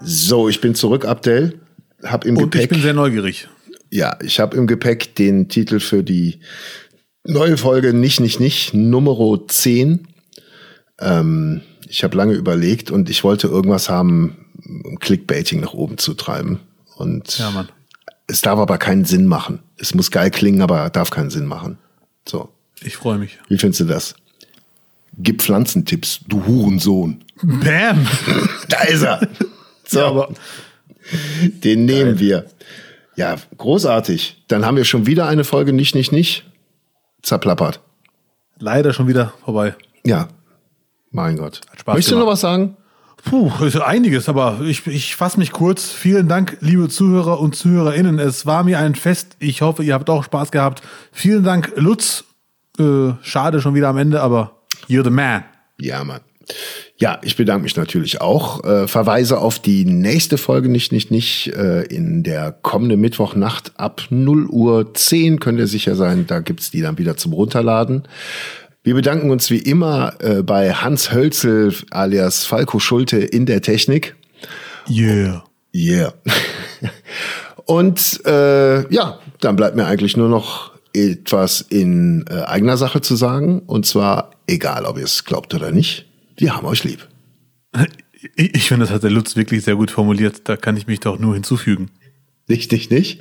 So, ich bin zurück, Abdel. Hab im Und ich Gepäck. bin sehr neugierig. Ja, ich habe im Gepäck den Titel für die neue Folge Nicht, Nicht, Nicht, Nummer 10. Ähm, Ich habe lange überlegt und ich wollte irgendwas haben, um Clickbaiting nach oben zu treiben. Und Ja, Mann. es darf aber keinen Sinn machen. Es muss geil klingen, aber darf keinen Sinn machen. So, Ich freue mich. wie findest du das? Gib Pflanzentipps, du Hurensohn. Bam! (laughs) Da ist er. So, aber den nehmen wir. Ja, großartig. Dann haben wir schon wieder eine Folge nicht, nicht, nicht zerplappert. leider schon wieder vorbei. Ja, mein Gott. Spaß Möchtest du noch was sagen? Puh, ist einiges, aber ich, ich fasse mich kurz. Vielen Dank, liebe Zuhörer und ZuhörerInnen. Es war mir ein Fest. Ich hoffe, ihr habt auch Spaß gehabt. Vielen Dank, Lutz. Äh, schade schon wieder am Ende, aber you're the man. Ja, Mann. Ja, ich bedanke mich natürlich auch. Äh, verweise auf die nächste Folge nicht, nicht, nicht äh, in der kommenden Mittwochnacht ab 0 Uhr 10 könnt ihr sicher sein. Da gibt's die dann wieder zum Runterladen. Wir bedanken uns wie immer äh, bei Hans Hölzel alias Falco Schulte in der Technik. Yeah. Yeah. (laughs) Und äh, ja, dann bleibt mir eigentlich nur noch etwas in äh, eigener Sache zu sagen. Und zwar, egal ob ihr es glaubt oder nicht, wir haben euch lieb. Ich, ich finde, das hat der Lutz wirklich sehr gut formuliert. Da kann ich mich doch nur hinzufügen. Nicht, nicht, nicht?